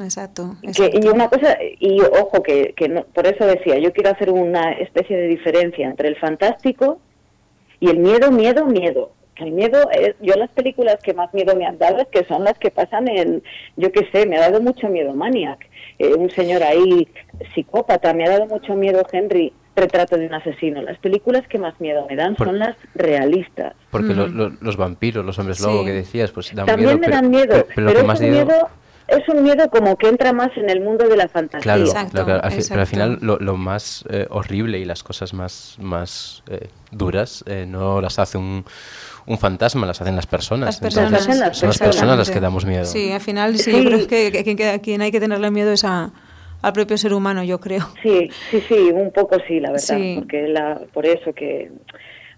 Exacto. Que- y una cosa, y ojo, que, que no- por eso decía, yo quiero hacer una especie de diferencia entre el fantástico y el miedo, miedo, miedo. El miedo, es, yo las películas que más miedo me han dado es que son las que pasan en, yo qué sé, me ha dado mucho miedo Maniac, eh, un señor ahí psicópata, me ha dado mucho miedo Henry, retrato de un asesino. Las películas que más miedo me dan Por- son las realistas. Porque Mm. lo- los vampiros, los hombres Sí. lobo que decías, pues dan También miedo. me pero- dan miedo, pero, pero, pero lo que más miedo es un miedo como que entra más en el mundo de la fantasía. Claro, Exacto, claro. Al pero al final lo, lo más eh, horrible y las cosas más, más eh, duras eh, no las hace un, un fantasma, las hacen las personas. Las personas. Las hacen las son las personas las que damos miedo. Sí, al final sí, Sí. yo creo que, que- que a quien hay que tenerle miedo es a- al propio ser humano, yo creo. Sí, sí, sí, un poco sí, la verdad, Sí. porque la, por eso que,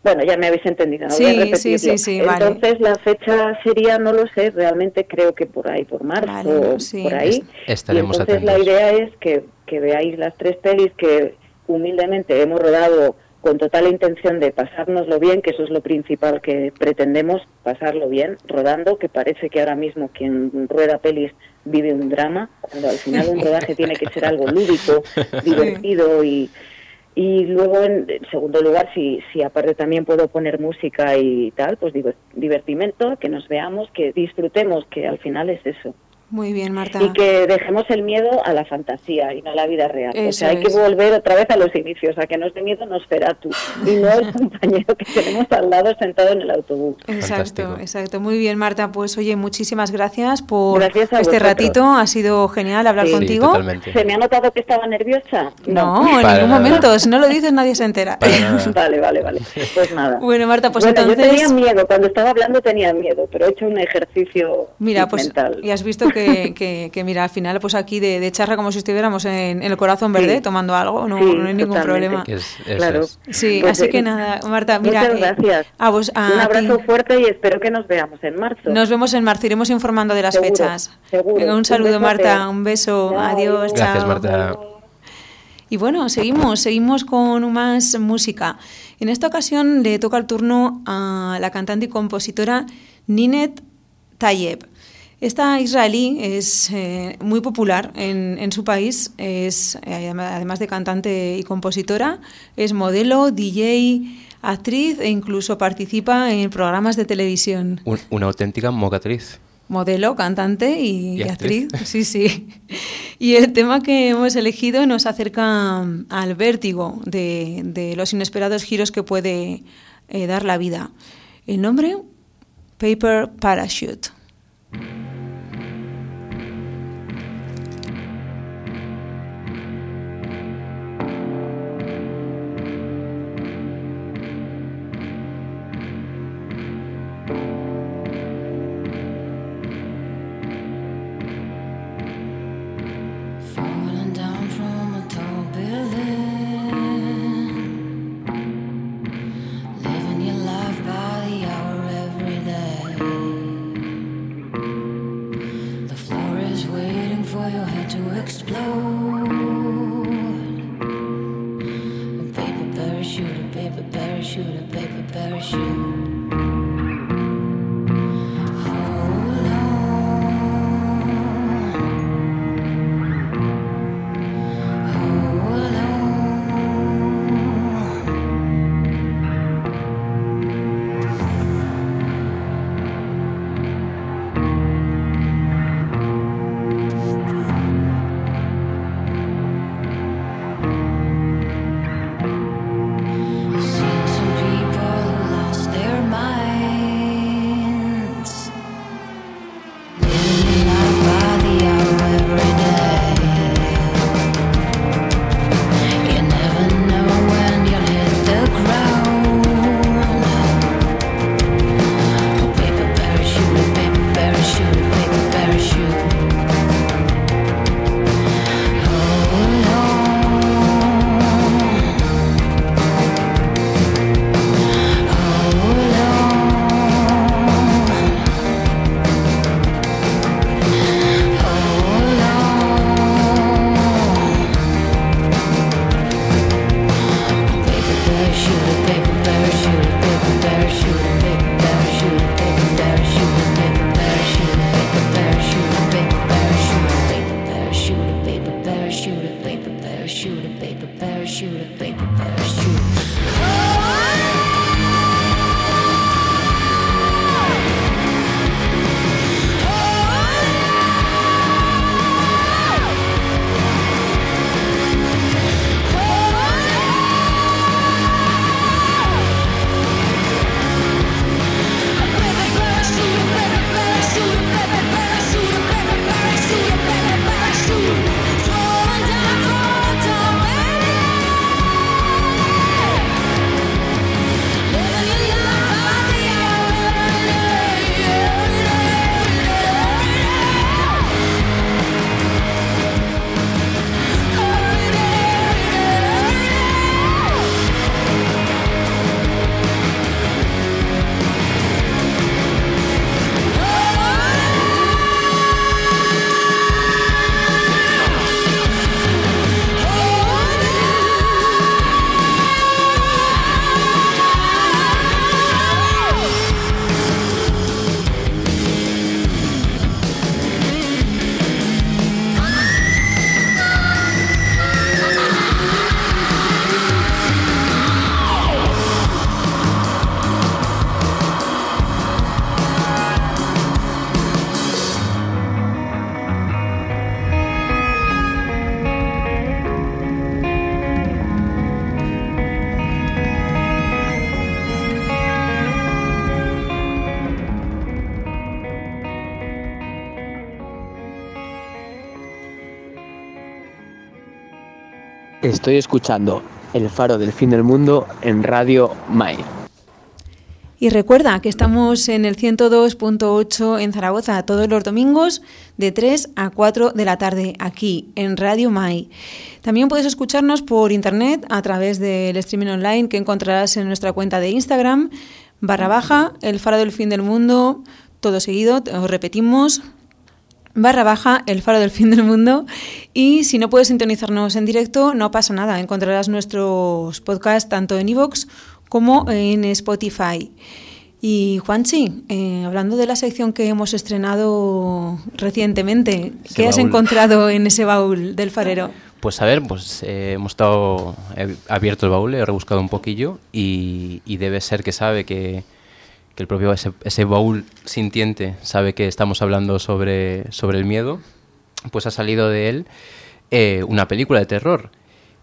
bueno, ya me habéis entendido, no Sí, voy a sí, repetirlo. sí, sí, vale. Entonces la fecha sería, no lo sé, realmente creo que por ahí, por marzo, Vale, sí. por ahí. Est- estaremos y entonces la idea es que, que veáis las tres pelis que humildemente hemos rodado con total intención de pasárnoslo bien, que eso es lo principal que pretendemos, pasarlo bien, rodando, que parece que ahora mismo quien rueda pelis vive un drama, cuando al final un rodaje tiene que ser algo lúdico, divertido y, y luego en, segundo lugar, si, si aparte también puedo poner música y tal, pues divertimento, que nos veamos, que disfrutemos, que al final es eso. Muy bien, Marta. Y que dejemos el miedo a la fantasía y no a la vida real. o sea, hay es. que volver otra vez a los inicios, a que nos dé miedo Nosferatu y no el compañero que tenemos al lado sentado en el autobús. Exacto, Fantástico. exacto. Muy bien, Marta. Pues oye, muchísimas gracias por Gracias este vosotros. ratito. Ha sido genial hablar Sí. Sí, contigo. totalmente. ¿Se me ha notado que estaba nerviosa? No, en ningún nada. momento. Si no lo dices, nadie se entera. Vale, vale, vale. Pues nada. Bueno, Marta, pues Bueno, entonces. Yo tenía miedo, cuando estaba hablando tenía miedo, pero he hecho un ejercicio Mira, pues mental. y has visto que, que, que, mira, al final, pues aquí de, de charra como si estuviéramos en, en el corazón verde Sí. tomando algo, no, Sí, no hay ningún totalmente. problema. Es- Claro. es. Sí, Pues, así eh, que nada, Marta, mira. Muchas eh, gracias. a vos, a un abrazo ti. fuerte y espero que nos veamos en marzo. Nos vemos en marzo, iremos informando de las Seguro, fechas. seguro. Venga, un saludo. Marta, un beso, Chao. adiós, Gracias, chao. Marta. Y bueno, seguimos, seguimos con más música. En esta ocasión le toca el turno a la cantante y compositora Ninet Tayeb. Esta israelí es eh, muy popular en, en su país, es eh, además de cantante y compositora, es modelo, DJ, actriz e incluso participa en programas de televisión. Un- una auténtica mocatriz. Modelo, cantante y, Y actriz. actriz. Sí, sí. Y el tema que hemos elegido nos acerca al vértigo de, de los inesperados giros que puede eh, dar la vida. El nombre, Paper Parachute. Estoy escuchando El Faro del Fin del Mundo en Radio Mai. Y recuerda que estamos en el 102.8 en Zaragoza todos los domingos de 3 a 4 de la tarde aquí en Radio Mai. También puedes escucharnos por internet a través del streaming online que encontrarás en nuestra cuenta de Instagram barra baja el faro del fin del mundo todo seguido, os repetimos barra baja el faro del fin del mundo y si no puedes sintonizarnos en directo no pasa nada, encontrarás nuestros podcasts tanto en iVoox como en Spotify. Y Juanchi, eh, hablando de la sección que hemos estrenado recientemente, Ese ¿qué has encontrado en ese baúl del farero? Pues a ver, pues eh, hemos estado he abierto el baúl, he rebuscado un poquillo y, y debe ser que sabe que, que el propio ese, ese baúl sintiente sabe que estamos hablando sobre, sobre el miedo, pues ha salido de él eh, una película de terror.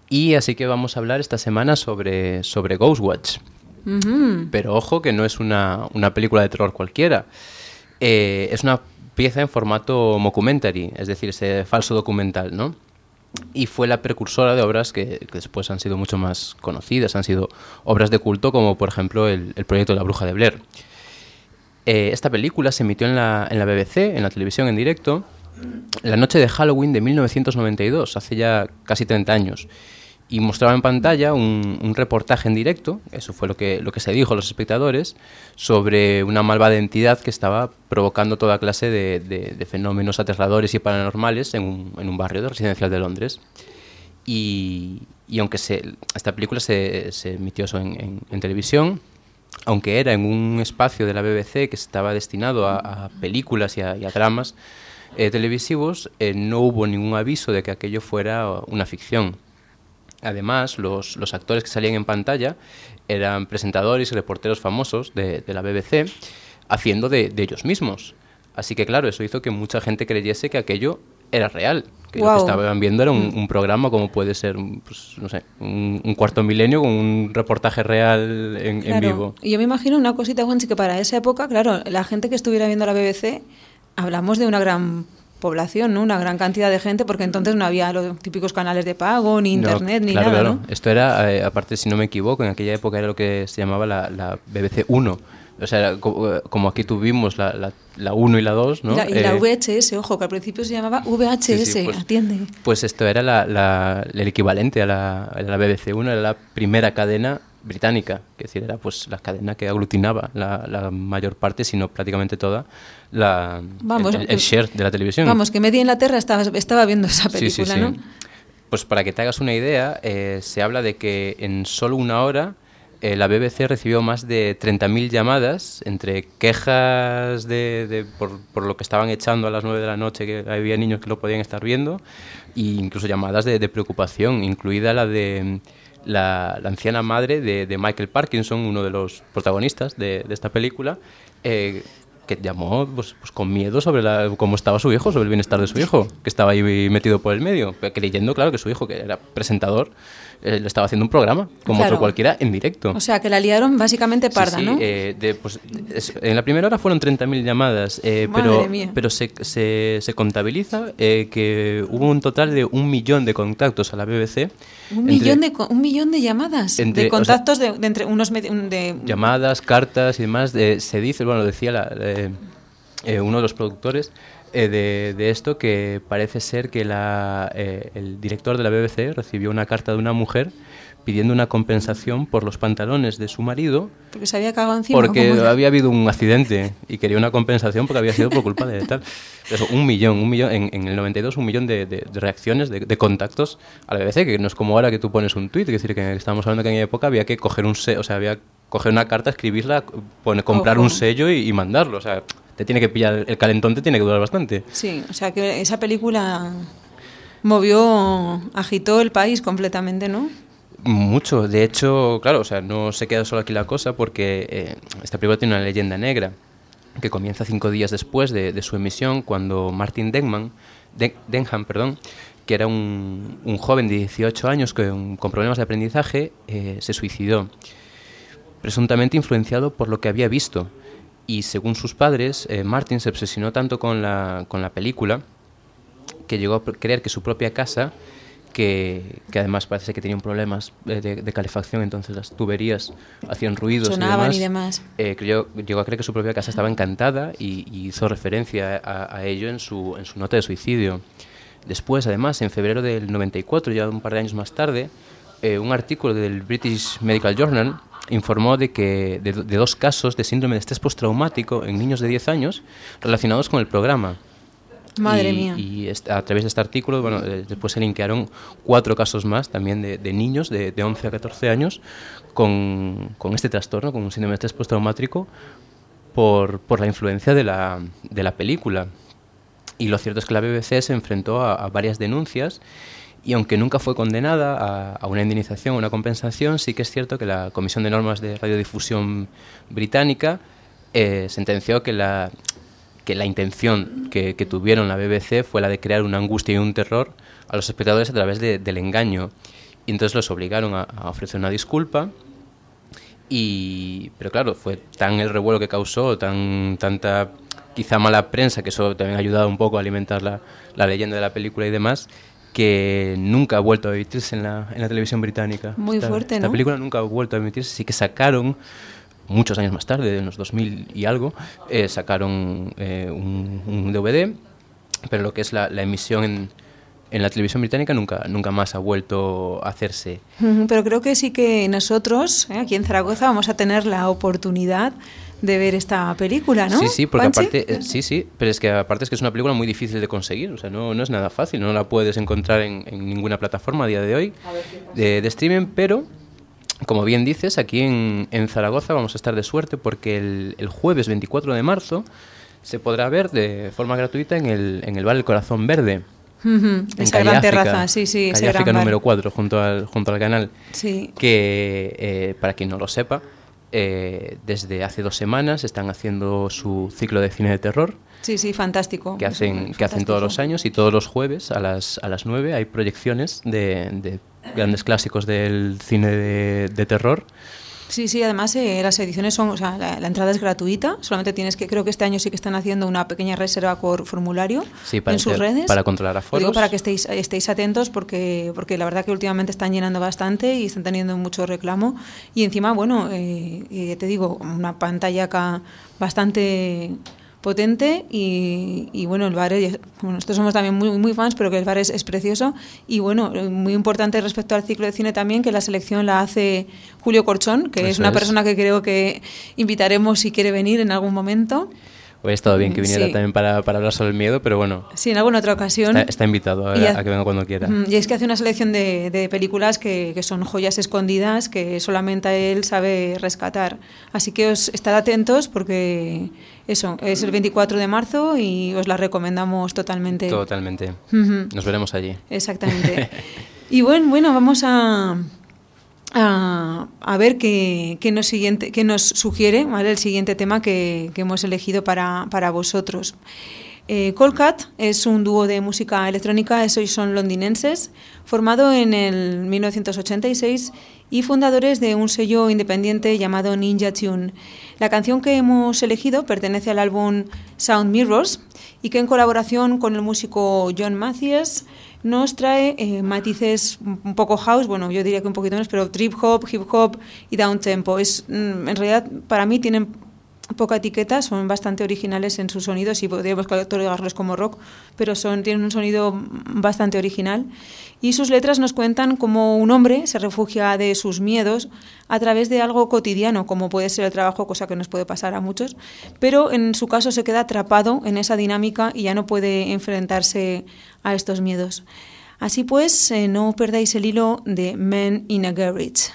Y así que vamos a hablar esta semana sobre, sobre Ghostwatch. Ujú. Pero ojo que no es una, una película de terror cualquiera. Eh, es una pieza en formato mockumentary, es decir, ese falso documental, ¿no? Y fue la precursora de obras que, después han sido mucho más conocidas, han sido obras de culto como por ejemplo el, el proyecto de la bruja de Blair. Eh, esta película se emitió en la, en la BBC, en la televisión en directo, la noche de Halloween de 1992, hace ya casi 30 años. Y mostraba en pantalla un, reportaje en directo, eso fue lo que, lo que se dijo a los espectadores, sobre una malvada entidad que estaba provocando toda clase de, fenómenos aterradores y paranormales en un, en un barrio de residencial de Londres. Y, y aunque esta película se, emitió en, televisión, aunque era en un espacio de la BBC que estaba destinado a, películas y a, y a dramas eh, televisivos, eh, no hubo ningún aviso de que aquello fuera una ficción. Además, los, los actores que salían en pantalla eran presentadores y reporteros famosos de, de la BBC haciendo de, de ellos mismos. Así que claro, eso hizo que mucha gente creyese que aquello era real, que lo que estaban viendo era un, un programa como puede ser, pues, no sé, un, un cuarto milenio con un reportaje real en, en vivo. Y yo me imagino una cosita, Juanchi, que para esa época, claro, la gente que estuviera viendo la BBC, hablamos de una gran población, ¿no? Una gran cantidad de gente, porque entonces no había los típicos canales de pago, ni No, internet, ni claro, nada, claro. ¿no? Esto era, eh, aparte, si no me equivoco, en aquella época era lo que se llamaba la, la BBC 1. O sea, eh, como aquí tuvimos la, la, la 1 y la 2, ¿no? Y la, y la Eh, VHS, ojo, que al principio se llamaba VHS, Sí, sí, pues- atiende. Pues esto era la- la- el equivalente a la, a la BBC 1, era la primera cadena británica, que decir, era pues la cadena que aglutinaba la, la mayor parte, si no prácticamente toda, la, Vamos, el, el que- share de la televisión. Vamos, que media Inglaterra estaba, estaba viendo esa Sí, sí, película, sí. ¿no? Pues para que te hagas una idea, eh, se habla de que en solo una hora eh, la BBC recibió más de 30.000 llamadas entre quejas de, de- por, por lo que estaban echando a las 9 de la noche, que había niños que lo podían estar viendo, e incluso llamadas de, de preocupación, incluida la de la, anciana madre de, Michael Parkinson, uno de los protagonistas de, esta película, eh, que llamó pues, pues, con miedo sobre la, cómo estaba su hijo, sobre el bienestar de su hijo, que estaba ahí metido por el medio, creyendo, claro, que su hijo, que era presentador, eh, le estaba haciendo un programa, como Claro. otro cualquiera, en directo. O sea, que la liaron básicamente Sí, parda, sí, ¿no? eh, de, pues, es- en la primera hora fueron 30.000 llamadas, eh, Madre pero, mía. pero se, se, se contabiliza eh, que hubo un total de un millón de contactos a la BBC. un, entre millón de, un millón de llamadas, entre- de o sea, contactos de, de entre unos... de, llamadas, cartas y demás. de- se dice, bueno, decía la- eh, eh, uno de los productores eh, de, de esto que parece ser que la, eh, el director de la BBC recibió una carta de una mujer pidiendo una compensación por los pantalones de su marido porque se había cagado encima. porque ¿cómo era? había habido un accidente y quería una compensación porque había sido por culpa de tal. Eso, un millón, un millón, en, en el 92 un millón de, de- de reacciones, de, de contactos a la BBC, que no es como ahora que tú pones un tuit, es decir, que estamos hablando que en aquella época había que coger un se- o sea, había coger una carta, escribirla, pone- comprar Ojo. un sello y, y mandarlo, o sea, te tiene que pillar, el calentón te tiene que durar bastante. Sí, o sea que esa película movió, agitó el país completamente, ¿no? Mucho, de hecho, claro, o sea, no se queda solo aquí la cosa porque eh, esta película tiene una leyenda negra que comienza cinco días después de, de su emisión cuando Martin Den- Denham, perdón, que era un, un joven de 18 años con, con problemas de aprendizaje, eh, se suicidó, presuntamente influenciado por lo que había visto. Y según sus padres, eh, Martin se obsesionó tanto con la, con la película que llegó a creer que su propia casa, que, que además parece que tenían problemas de, de- de calefacción, entonces las tuberías hacían ruidos Sonaban y y demás. demás. Eh, creyó- llegó a creer que su propia casa estaba encantada y, y hizo referencia a, a ello en su, en su nota de suicidio. Después, además, en febrero del 94, ya un par de años más tarde, eh, un artículo del British Medical Journal informó de que de, de dos casos de síndrome de estrés postraumático en niños de 10 años relacionados con el programa. Madre y, mía. Y a través de este artículo, bueno, eh, después se linkearon cuatro casos más también de, de niños de, de 11 a 14 años con, con este trastorno, con un síndrome de estrés postraumático, por, por la influencia de la, de la película. Y lo cierto es que la BBC se enfrentó a, a varias denuncias y aunque nunca fue condenada a, una indemnización o una compensación, sí que es cierto que la Comisión de Normas de Radiodifusión Británica eh, sentenció que la, que la intención que, que tuvieron la BBC fue la de crear una angustia y un terror a los espectadores a través de- del engaño. Y entonces los obligaron a, a ofrecer una disculpa. Y, pero claro, fue tan el revuelo que causó, tan tanta quizá mala prensa, que eso también ha ayudado un poco a alimentar la, la leyenda de la película y demás, que nunca ha vuelto a emitirse en la, en la televisión británica. Muy Esta- fuerte, esta ¿no? película nunca ha vuelto a emitirse, sí que sacaron muchos años más tarde, en los 2000 y algo, eh, sacaron eh, un, un DVD, pero lo que es la, la emisión en, en la televisión británica nunca, nunca más ha vuelto a hacerse. Pero creo que sí que nosotros, eh, aquí en Zaragoza, vamos a tener la oportunidad de ver esta película, ¿no? Sí, sí, porque Panchi? aparte, eh, sí, sí, pero es que aparte es que es una película muy difícil de conseguir, o sea, no, no es nada fácil, no la puedes encontrar en, en ninguna plataforma a día de hoy de, de streaming, pero como bien dices, aquí en, en Zaragoza vamos a estar de suerte porque el, el jueves 24 de marzo se podrá ver de forma gratuita en el, en el bar El Corazón Verde. Ujú, en Esa Calle gran África, terraza, sí, sí, ese Calle gran África bar. número 4, junto al, junto al canal. Sí. Que, eh, para quien no lo sepa, eh, desde hace dos semanas están haciendo su ciclo de cine de terror Sí, sí, fantástico. que hacen, que hacen todos los años y todos los jueves a las, a las 9 hay proyecciones de, de grandes clásicos del cine de, de terror. Sí, sí, además eh, las ediciones son, o sea, la, la entrada es gratuita, solamente tienes que, creo que este año sí que están haciendo una pequeña reserva por formulario Sí, para en sus redes. para controlar aforos. Digo para que estéis, estéis atentos porque, porque la verdad que últimamente están llenando bastante y están teniendo mucho reclamo. Y encima, bueno, eh, eh, te digo, una pantalla acá bastante potente y, y bueno, el bar, es- bueno, nosotros somos también muy, muy fans, pero que el bar es, es precioso y bueno, muy importante respecto al ciclo de cine también, que la selección la hace Julio Corchón, que es una es. persona que creo que invitaremos si quiere venir en algún momento. Hubiera estado bien que viniera Sí. también para, para hablar sobre el miedo, pero bueno, Sí, en alguna otra ocasión. está, está invitado a, ha- que venga cuando quiera. Mm, Y es que hace una selección de, de películas que, que son joyas escondidas que solamente él sabe rescatar. Así que os estar atentos porque eso, es el 24 de marzo y os la recomendamos totalmente. Totalmente. Nos veremos allí. Exactamente. y bueno, bueno, vamos a, a, ver qué, qué nos, siguiente, qué nos sugiere ¿vale? el siguiente tema que, que hemos elegido para, para vosotros. Eh, Colcat es un dúo de música electrónica, esos son londinenses, formado en el 1986 y fundadores de un sello independiente llamado Ninja Tune. La canción que hemos elegido pertenece al álbum Sound Mirrors y que en colaboración con el músico John Mathias nos trae eh, matices un poco house, bueno, yo diría que un poquito menos, pero trip hop, hip hop y down tempo. Es, mm, en realidad, para mí tienen poca etiqueta, son bastante originales en sus sonidos y podríamos catalogarlos como rock, pero son, tienen un sonido bastante original. Y sus letras nos cuentan cómo un hombre se refugia de sus miedos a través de algo cotidiano, como puede ser el trabajo, cosa que nos puede pasar a muchos, pero en su caso se queda atrapado en esa dinámica y ya no puede enfrentarse a estos miedos. Así pues, eh, no perdáis el hilo de Men in a Garage.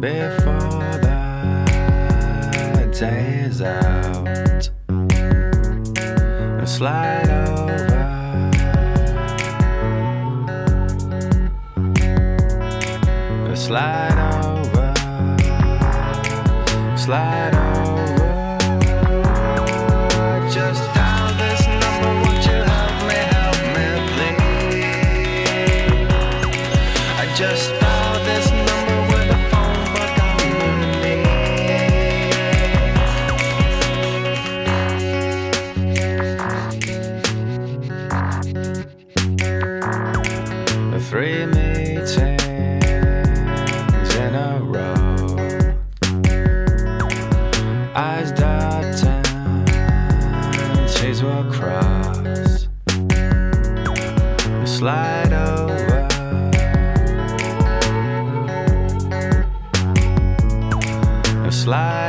Before the day is out. Slide over, slide over, slide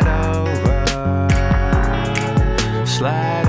slide over. Slide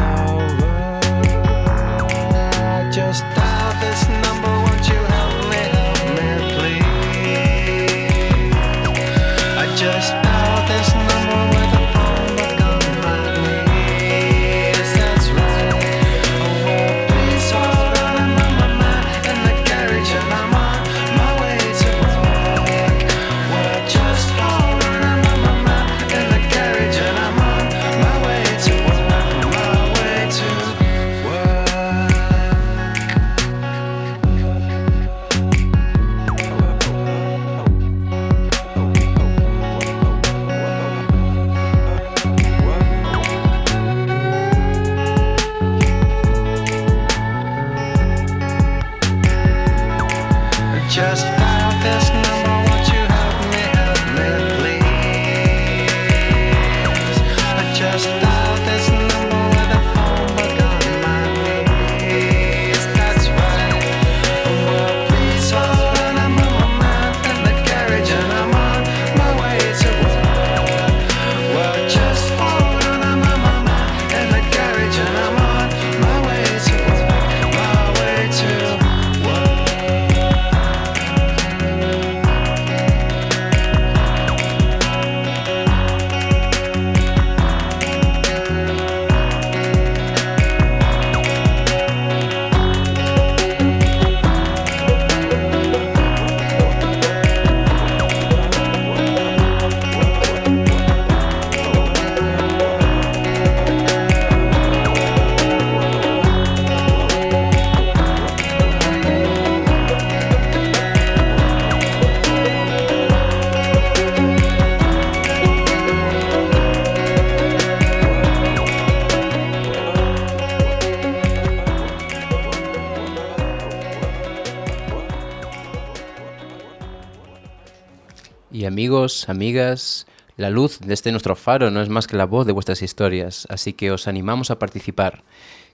amigos, amigas, la luz de este nuestro faro no es más que la voz de vuestras historias, así que os animamos a participar.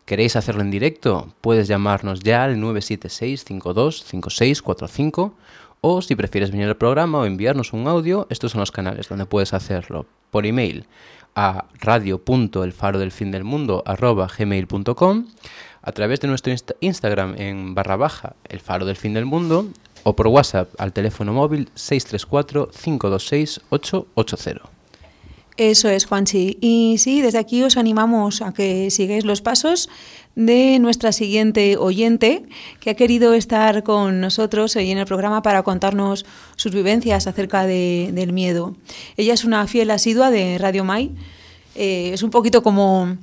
¿Queréis hacerlo en directo? Puedes llamarnos ya al 976-525645 o si prefieres venir al programa o enviarnos un audio, estos son los canales donde puedes hacerlo. Por email a radio.elfarodelfindelmundo.gmail.com a través de nuestro insta- Instagram en barra baja el faro del fin del mundo o por WhatsApp al teléfono móvil 634-526-880. Eso es, Juanchi. Y sí, desde aquí os animamos a que sigáis los pasos de nuestra siguiente oyente, que ha querido estar con nosotros hoy en el programa para contarnos sus vivencias acerca de- del miedo. Ella es una fiel asidua de Radio Mai. Eh, es un poquito como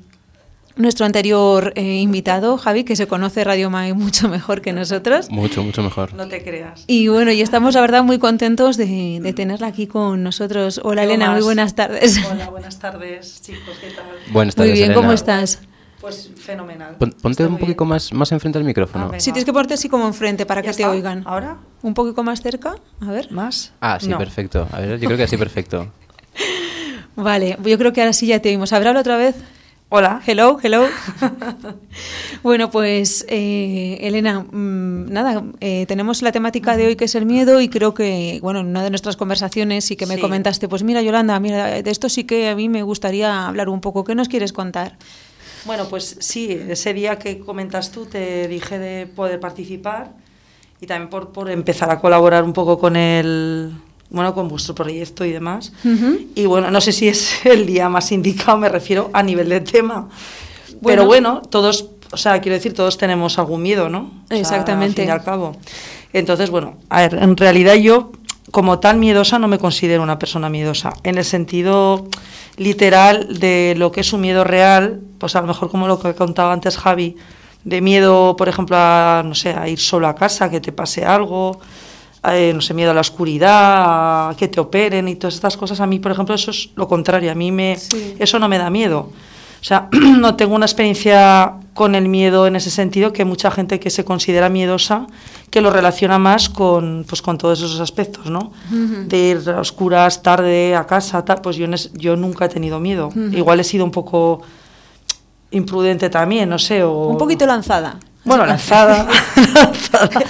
nuestro anterior eh, invitado, Javi, que se conoce Radio Mai mucho mejor que nosotros. Mucho, mucho mejor. No te creas. Y bueno, y estamos la verdad muy contentos de, de tenerla aquí con nosotros. Hola Elena, muy buenas tardes. Hola, buenas tardes, chicos, ¿qué tal? Buenas Muy tardes, bien, ¿cómo estás? Pues fenomenal. Pon- Ponte Estoy un muy poquito más, más enfrente al micrófono. Ah. Si tienes que ponerte así como enfrente para ¿Ya que te oigan. ¿Ahora? Un poquito más cerca, a ver. ¿Más? Ah, sí, No. perfecto. A ver, yo creo que así perfecto. Vale, yo creo que ahora sí ya te oímos. ¿Habrá otra vez? Hola. Hello, hello. bueno, pues eh, Elena, mm, nada, eh, tenemos la temática de hoy que es el miedo y creo que, bueno, en una de nuestras conversaciones sí que me Sí. comentaste, pues mira Yolanda, mira, de esto sí que a mí me gustaría hablar un poco. ¿Qué nos quieres contar? Bueno, pues sí, ese día que comentas tú te dije de poder participar y también por, por empezar a colaborar un poco con el bueno, con vuestro proyecto y demás. Y bueno, no sé si es el día más indicado, me refiero a nivel de tema. Bueno. Pero bueno, todos, o sea, quiero decir, todos tenemos algún miedo, ¿no? O sea, Exactamente. al fin y al cabo. Entonces, bueno, a ver, en realidad yo, como tal miedosa, no me considero una persona miedosa. En el sentido literal de lo que es un miedo real, pues a lo mejor como lo que contaba antes Javi, de miedo, por ejemplo, a, no sé, a ir solo a casa, que te pase algo, eh, no sé, miedo a la oscuridad, a que te operen y todas estas cosas. A mí, por ejemplo, eso es lo contrario. A mí me, Sí. eso no me da miedo. O sea, no tengo una experiencia con el miedo en ese sentido que mucha gente que se considera miedosa que lo relaciona más con, pues, con todos esos aspectos, ¿no? De ir a oscuras, tarde, a casa, tal, pues yo, yo nunca he tenido miedo. Igual he sido un poco imprudente también, no sé, o... Un poquito lanzada. Bueno, lanzada. lanzada.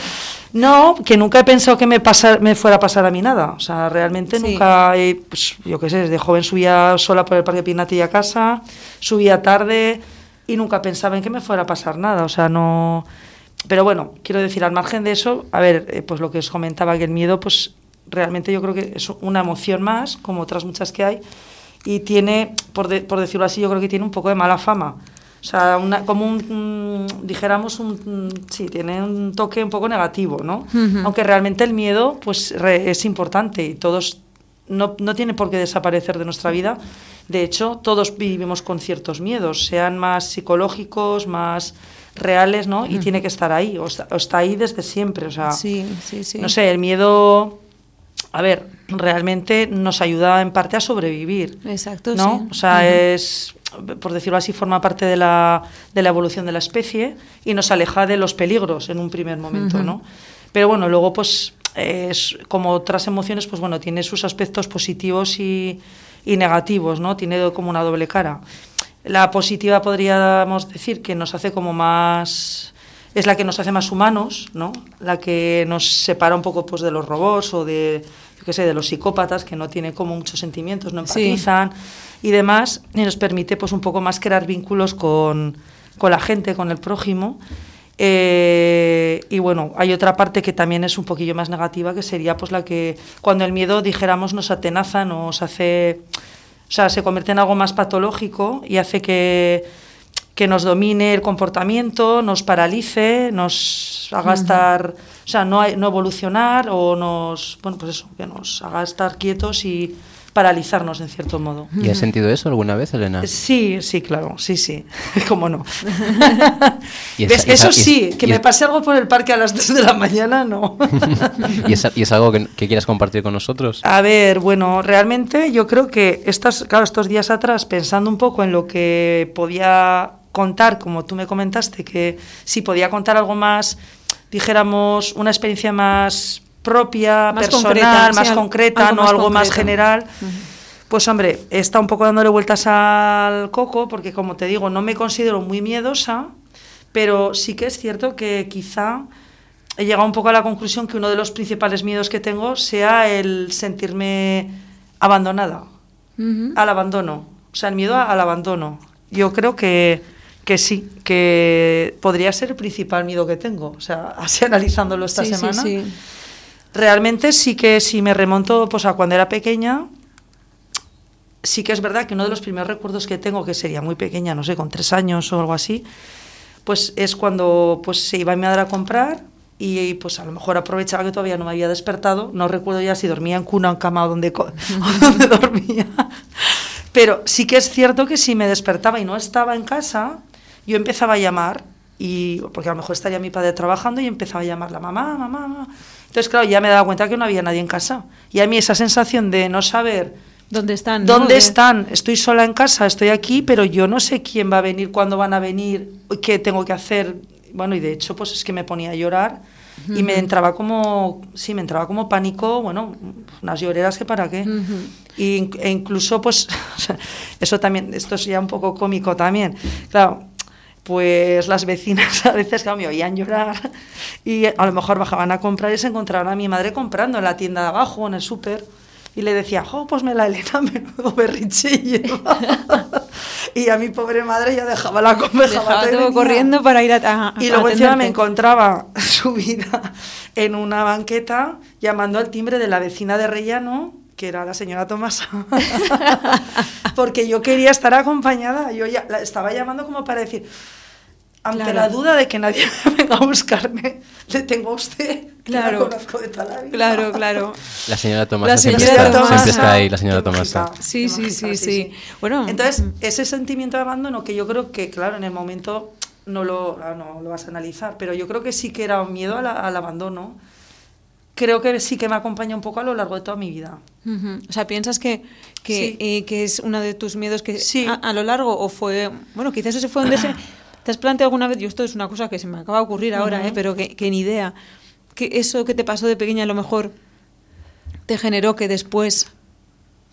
No, que nunca he pensado que me, me fuera a pasar a mí nada. O sea, realmente Sí. nunca, he, pues, yo qué sé, desde joven subía sola por el Parque Pinati a casa, subía tarde y nunca pensaba en que me fuera a pasar nada. O sea, no... Pero bueno, quiero decir, al margen de eso, a ver, eh, pues lo que os comentaba, que el miedo, pues realmente yo creo que es una emoción más, como otras muchas que hay, y tiene, por, de- por decirlo así, yo creo que tiene un poco de mala fama. O sea, una, como un, dijéramos, un, sí, tiene un toque un poco negativo, ¿no? Aunque realmente el miedo, pues, re- es importante y todos, no, no tiene por qué desaparecer de nuestra vida. De hecho, todos vivimos con ciertos miedos, sean más psicológicos, más reales, ¿no? Y tiene que estar ahí, o está, o está ahí desde siempre, o sea... Sí, sí, sí. No sé, el miedo, a ver, realmente nos ayuda en parte a sobrevivir. Exacto, ¿no? sí. O sea, es, por decirlo así, forma parte de la, de la evolución de la especie y nos aleja de los peligros en un primer momento, Ujú. ¿no? Pero bueno, luego, pues, es, como otras emociones, pues bueno, tiene sus aspectos positivos y, y negativos, ¿no? Tiene como una doble cara. La positiva podríamos decir que nos hace como más es la que nos hace más humanos, ¿no? La que nos separa un poco pues de los robots o de yo qué sé, de los psicópatas que no tienen como muchos sentimientos, no Sí. Y demás, y nos permite pues un poco más crear vínculos con, con la gente, con el prójimo. Eh, y bueno, hay otra parte que también es un poquillo más negativa, que sería pues la que cuando el miedo, dijéramos, nos atenaza, nos hace, o sea, se convierte en algo más patológico y hace que, que nos domine el comportamiento, nos paralice, nos haga estar, o sea, no, no evolucionar o nos, bueno, pues eso, que nos haga estar quietos y paralizarnos en cierto modo. ¿Y has sentido eso alguna vez, Elena? Sí, sí, claro, sí, sí, cómo no. Y ¿Ves? esa- y esa- Eso sí, que me es- pase algo por el parque a las 2 de la mañana, no. ¿Y es, y es algo que, que quieras compartir con nosotros? A ver, bueno, realmente yo creo que estas, claro, estos días atrás, pensando un poco en lo que podía contar, como tú me comentaste, que si podía contar algo más, dijéramos, una experiencia más propia, Más personal, concreta, sí, más concreta, algo no más algo más general. Pues hombre, he estado un poco dándole vueltas al coco, porque como te digo, no me considero muy miedosa, pero sí que es cierto que quizá he llegado un poco a la conclusión que uno de los principales miedos que tengo sea el sentirme abandonada, al abandono, o sea, el miedo al abandono. Yo creo que, que sí, que podría ser el principal miedo que tengo, o sea, así analizándolo esta Sí, sí, semana. sí. Realmente sí que si me remonto pues, a cuando era pequeña, sí que es verdad que uno de los primeros recuerdos que tengo, que sería muy pequeña, no sé, con tres años o algo así, pues es cuando pues, se iba mi madre a comprar y pues a lo mejor aprovechaba que todavía no me había despertado, no recuerdo ya si dormía en cuna o en cama o donde, o donde dormía, pero sí que es cierto que si me despertaba y no estaba en casa, yo empezaba a llamar, y, porque a lo mejor estaría mi padre trabajando y empezaba a llamarla, mamá, mamá, mamá. Entonces, claro, ya me daba cuenta que no había nadie en casa. Y a mí esa sensación de no saber ¿Dónde están? no? dónde De- están, estoy sola en casa, estoy aquí, pero yo no sé quién va a venir, cuándo van a venir, qué tengo que hacer. Bueno, y de hecho, pues es que me ponía a llorar y me entraba como, sí, me entraba como pánico, bueno, unas lloreras que para qué. Ujú. Y in- e incluso, pues, eso también, esto es ya un poco cómico también. Claro, pues las vecinas a veces, claro, me oían llorar y a lo mejor bajaban a comprar y se encontraban a mi madre comprando en la tienda de abajo, en el súper. Y le decía, jo, pues me la Elena, menudo berrinche lleva. y a mi pobre madre ya dejaba la Dejaba y todo corriendo para ir a, a- Y luego encima me encontraba subida en una banqueta llamando al timbre de la vecina de Rellano, que era la señora Tomasa, porque yo quería estar acompañada. Yo ya la estaba llamando como para decir, ante Claro. la duda de que nadie venga a buscarme, le tengo a usted, que la Claro. conozco de toda la vida. Claro, claro. La señora Tomasa La siempre, señora está, Tomasa. siempre está ahí, la señora Tomasa. Sí, sí, mágica, sí, sí. Bueno, Entonces, ese sentimiento de abandono que yo creo que, claro, en el momento no lo, ah, no lo vas a analizar, pero yo creo que sí que era un miedo la- al abandono. Creo que sí que me acompaña un poco a lo largo de toda mi vida. Ujú. O sea, ¿piensas que, que, Sí. eh, que es uno de tus miedos que Sí. a, a lo largo o fue... Bueno, quizás ese fue donde se... ¿Te has planteado alguna vez, yo esto es una cosa que se me acaba de ocurrir ahora, eh, pero que, que ni idea, que eso que te pasó de pequeña a lo mejor te generó que después.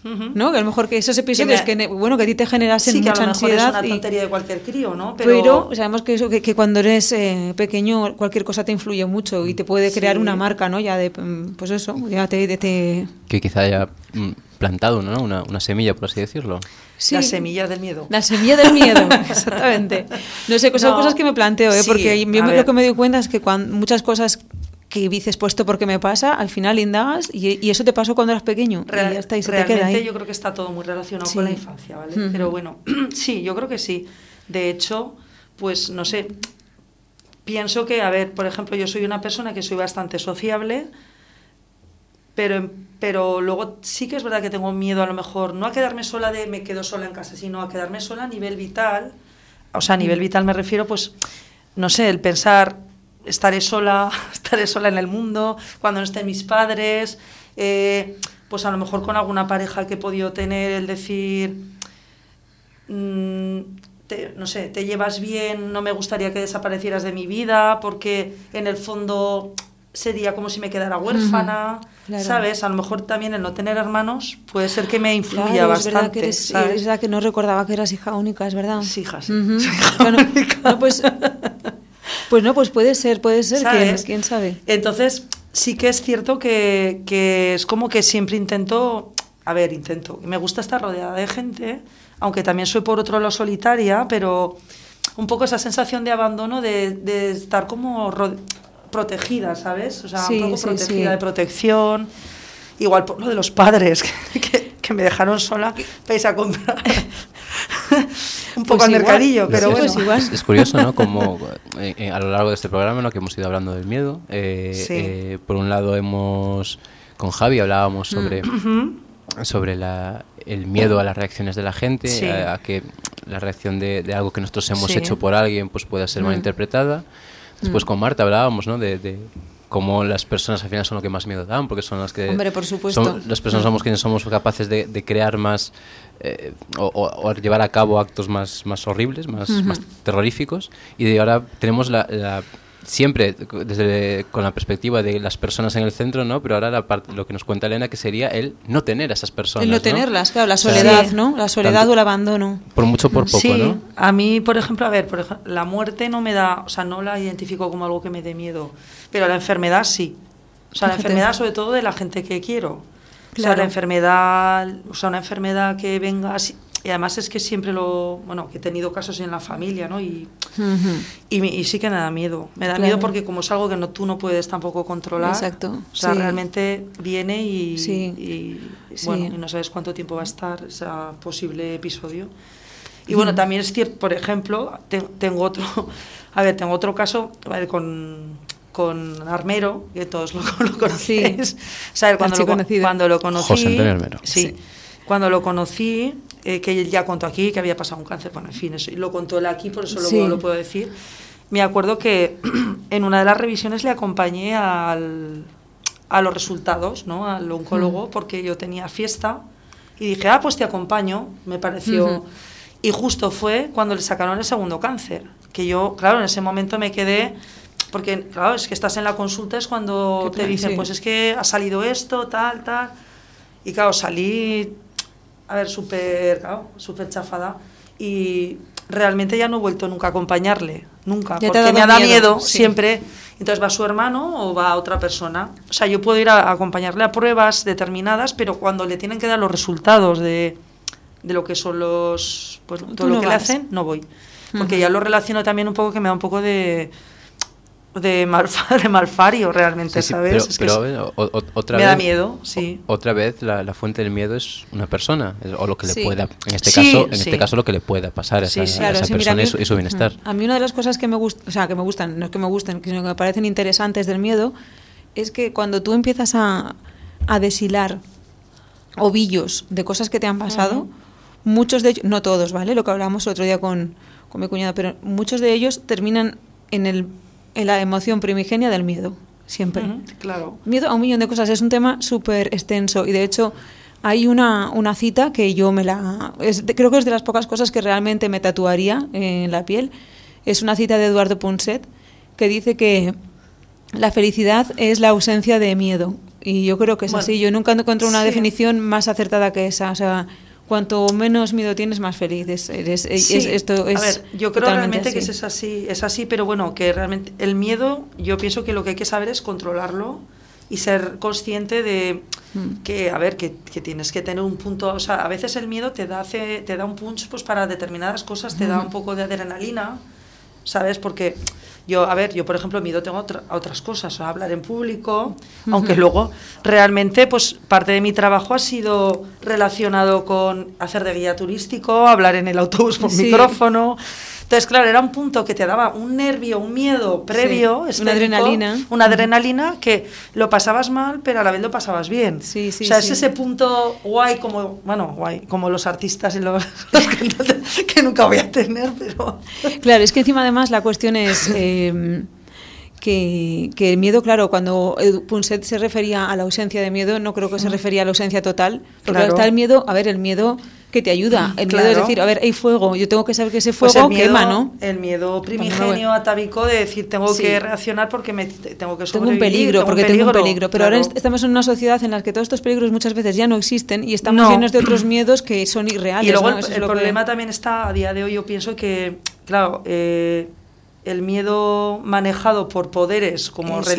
¿no? Que a lo mejor que esos episodios me- que, ne- bueno, que a ti te generasen Sí, que a mucha lo mejor es ansiedad una y- tontería de cualquier crío, ¿no? pero, sabemos que eso que, que cuando eres eh, pequeño cualquier cosa te influye mucho y te puede crear Sí. una marca, ¿no? Ya de mm, pues eso, ya te- Que quizá haya mm, plantado ¿no? una, una semilla, por así decirlo. Sí. Las semillas del miedo. La semilla del miedo, exactamente. No sé, son No, cosas que me planteo, ¿eh? sí, porque yo lo que me doy cuenta es que cuando muchas cosas que dices puesto porque me pasa, al final indagas y, y eso te pasó cuando eras pequeño. Real- y ya está, y se te realmente queda ahí. yo creo que está todo muy relacionado Sí. con la infancia, ¿vale? Pero bueno, sí, yo creo que sí. De hecho, pues no sé, pienso que, a ver, por ejemplo, yo soy una persona que soy bastante sociable, pero, pero luego sí que es verdad que tengo miedo a lo mejor, no a quedarme sola de me quedo sola en casa, sino a quedarme sola a nivel vital. O sea, a nivel vital me refiero, pues, no sé, el pensar, estaré sola, estaré sola en el mundo, cuando no estén mis padres, eh, pues a lo mejor con alguna pareja que he podido tener, el decir, mm, no sé, te llevas bien, no me gustaría que desaparecieras de mi vida, porque en el fondo sería como si me quedara huérfana. ¿sabes? A lo mejor también el no tener hermanos puede ser que me influya Claro, es verdad bastante, que eres, ¿sabes? es verdad que no recordaba que eras hija única, es verdad. Sí, hija, sí. Hija Bueno, no, pues, pues no, pues puede ser, puede ser, ¿quién, ¿Sabes? quién sabe? Entonces, sí que es cierto que, que es como que siempre intento, a ver, intento, me gusta estar rodeada de gente, aunque también soy por otro lado solitaria, pero un poco esa sensación de abandono, de, de estar como protegida, ¿sabes? O sea, Sí, un poco sí, protegida sí. de protección. Igual por lo de los padres, que, que- que me dejaron sola irse a comprar un poco Pues al igual. mercadillo, pero bueno. igual. Es, es curioso, ¿no? Como eh, eh, a lo largo de este programa, ¿no? Que hemos ido hablando del miedo. eh, Sí. eh, por un lado hemos... Con Javi hablábamos sobre... Ujú. sobre la, el miedo a las reacciones de la gente, Sí. a, a que la reacción de, de algo que nosotros hemos Sí. hecho por alguien pues pueda ser Mm. malinterpretada. Después Mm. con Marta hablábamos ¿no? de, de cómo las personas al final son lo que más miedo dan, porque son las que... Hombre, por supuesto. son- las personas Mm. somos quienes somos capaces de, de crear más... eh, o, o- o llevar a cabo actos más, más horribles, más, terroríficos. Y de ahora tenemos la... la- siempre desde con la perspectiva de las personas en el centro, ¿no? Pero ahora la parte, lo que nos cuenta Elena que sería el no tener a esas personas, El no tenerlas, claro, la soledad, Sí. ¿no? La soledad Tanto- o el abandono. Por mucho por poco, sí, ¿no? a mí, por ejemplo, a ver, por ej- la muerte no me da, o sea, no la identifico como algo que me dé miedo, pero la enfermedad sí. O sea, la enfermedad sobre todo de la gente que quiero. O sea, Claro. la enfermedad, o sea, una enfermedad que venga así. Y además es que siempre lo, bueno, que he tenido casos en la familia, ¿no? Y, Ujú. y, me- y sí que me da miedo. Me da Claro. miedo porque como es algo que no, tú no puedes tampoco controlar. Exacto, O sea, sí. realmente viene y, Sí. y, Sí. bueno, y no sabes cuánto tiempo va a estar ese posible episodio. Y bueno, también es cierto, por ejemplo, te- tengo otro, a ver, tengo otro caso a ver, con, con Armero, que todos lo, lo conocéis. O sea, cuando, lo, cuando lo conocí, José Antonio Armero. Sí, Sí. cuando lo conocí, eh, que él ya contó aquí que había pasado un cáncer, bueno, en fin, eso, lo contó él aquí, por eso Sí. luego lo puedo decir. Me acuerdo que en una de las revisiones le acompañé al, a los resultados, ¿no? Al oncólogo, Mm. porque yo tenía fiesta y dije, ah, pues te acompaño, me pareció. Ujú. Y justo fue cuando le sacaron el segundo cáncer, que yo, claro, en ese momento me quedé, porque, claro, es que estás en la consulta, es cuando te dicen, sí. pues es que ha salido esto, tal, tal. Y claro, salí, a ver, súper, claro, súper chafada. Y realmente ya no he vuelto nunca a acompañarle, nunca, Ya porque me da miedo, miedo, sí. siempre. Entonces va su hermano o va otra persona. O sea, yo puedo ir a, a acompañarle a pruebas determinadas, pero cuando le tienen que dar los resultados de, de lo que son los, Tú todo no lo que le hacen, no voy. Porque ya lo relaciono también un poco que me da un poco de de, malfa, de malfario realmente, Sí, sí, ¿sabes? pero, Es que pero, o- o- otra me vez, da miedo, sí. o- otra vez la, la fuente del miedo es una persona o lo que le pueda en este caso en este caso lo que le pueda pasar a esa, a mira, persona a y mí- su, bienestar. A mí una de las cosas que me gustan, o sea, que me gustan, no es que me gusten, sino que me parecen interesantes del miedo, es que cuando tú empiezas a, a deshilar ovillos de cosas que te han pasado, muchos de ellos, no todos, ¿vale? Lo que hablábamos el otro día con, con mi cuñada, pero muchos de ellos terminan en, el, en la emoción primigenia del miedo, siempre. Claro. Miedo a un millón de cosas. Es un tema súper extenso y de hecho hay una, una cita que yo me la... es creo que es de las pocas cosas que realmente me tatuaría en la piel. Es una cita de Eduardo Punset que dice que la felicidad es la ausencia de miedo. Y yo creo que es Bueno, así. Yo nunca encuentro una sí. definición más acertada que esa. O sea, cuanto menos miedo tienes, más feliz. Es, eres- es- Sí, esto es a ver, yo creo realmente que así. es así, es así, pero bueno, que realmente el miedo, yo pienso que lo que hay que saber es controlarlo y ser consciente de Mm. que, a ver, que, que tienes que tener un punto, o sea, a veces el miedo te da, te da un punch pues para determinadas cosas, te da un poco de adrenalina, ¿sabes? Porque yo, a ver, yo por ejemplo miedo tengo otra- a otras cosas, o sea, hablar en público, aunque luego realmente pues parte de mi trabajo ha sido relacionado con hacer de guía turístico, hablar en el autobús por Sí. micrófono. Entonces, claro, era un punto que te daba un nervio, un miedo previo, una adrenalina. Una adrenalina que lo pasabas mal, pero a la vez lo pasabas bien. Sí, sí, o sea, es ese punto guay como, bueno, guay, como los artistas y los, los cantantes que nunca voy a tener, pero... Claro, es que encima además la cuestión es eh, que, que el miedo, claro, cuando Punset se refería a la ausencia de miedo, no creo que se refería a la ausencia total. Porque Claro. está el miedo, a ver, el miedo que te ayuda. El miedo es decir, a ver, hay fuego, yo tengo que saber que ese Pues fuego el miedo, quema, ¿no? El miedo Cuando primigenio atávico de decir tengo Sí. que reaccionar porque me te- tengo que Tengo un sobrevivir, peligro, porque tengo un peligro. Pero ahora claro. estamos en una sociedad en la que todos estos peligros muchas veces ya no existen y estamos No. llenos de otros miedos que son irreales. Y luego ¿no? el, Eso es el lo que- problema también está a día de hoy, yo pienso que, claro, eh, el miedo manejado por poderes como Eso es.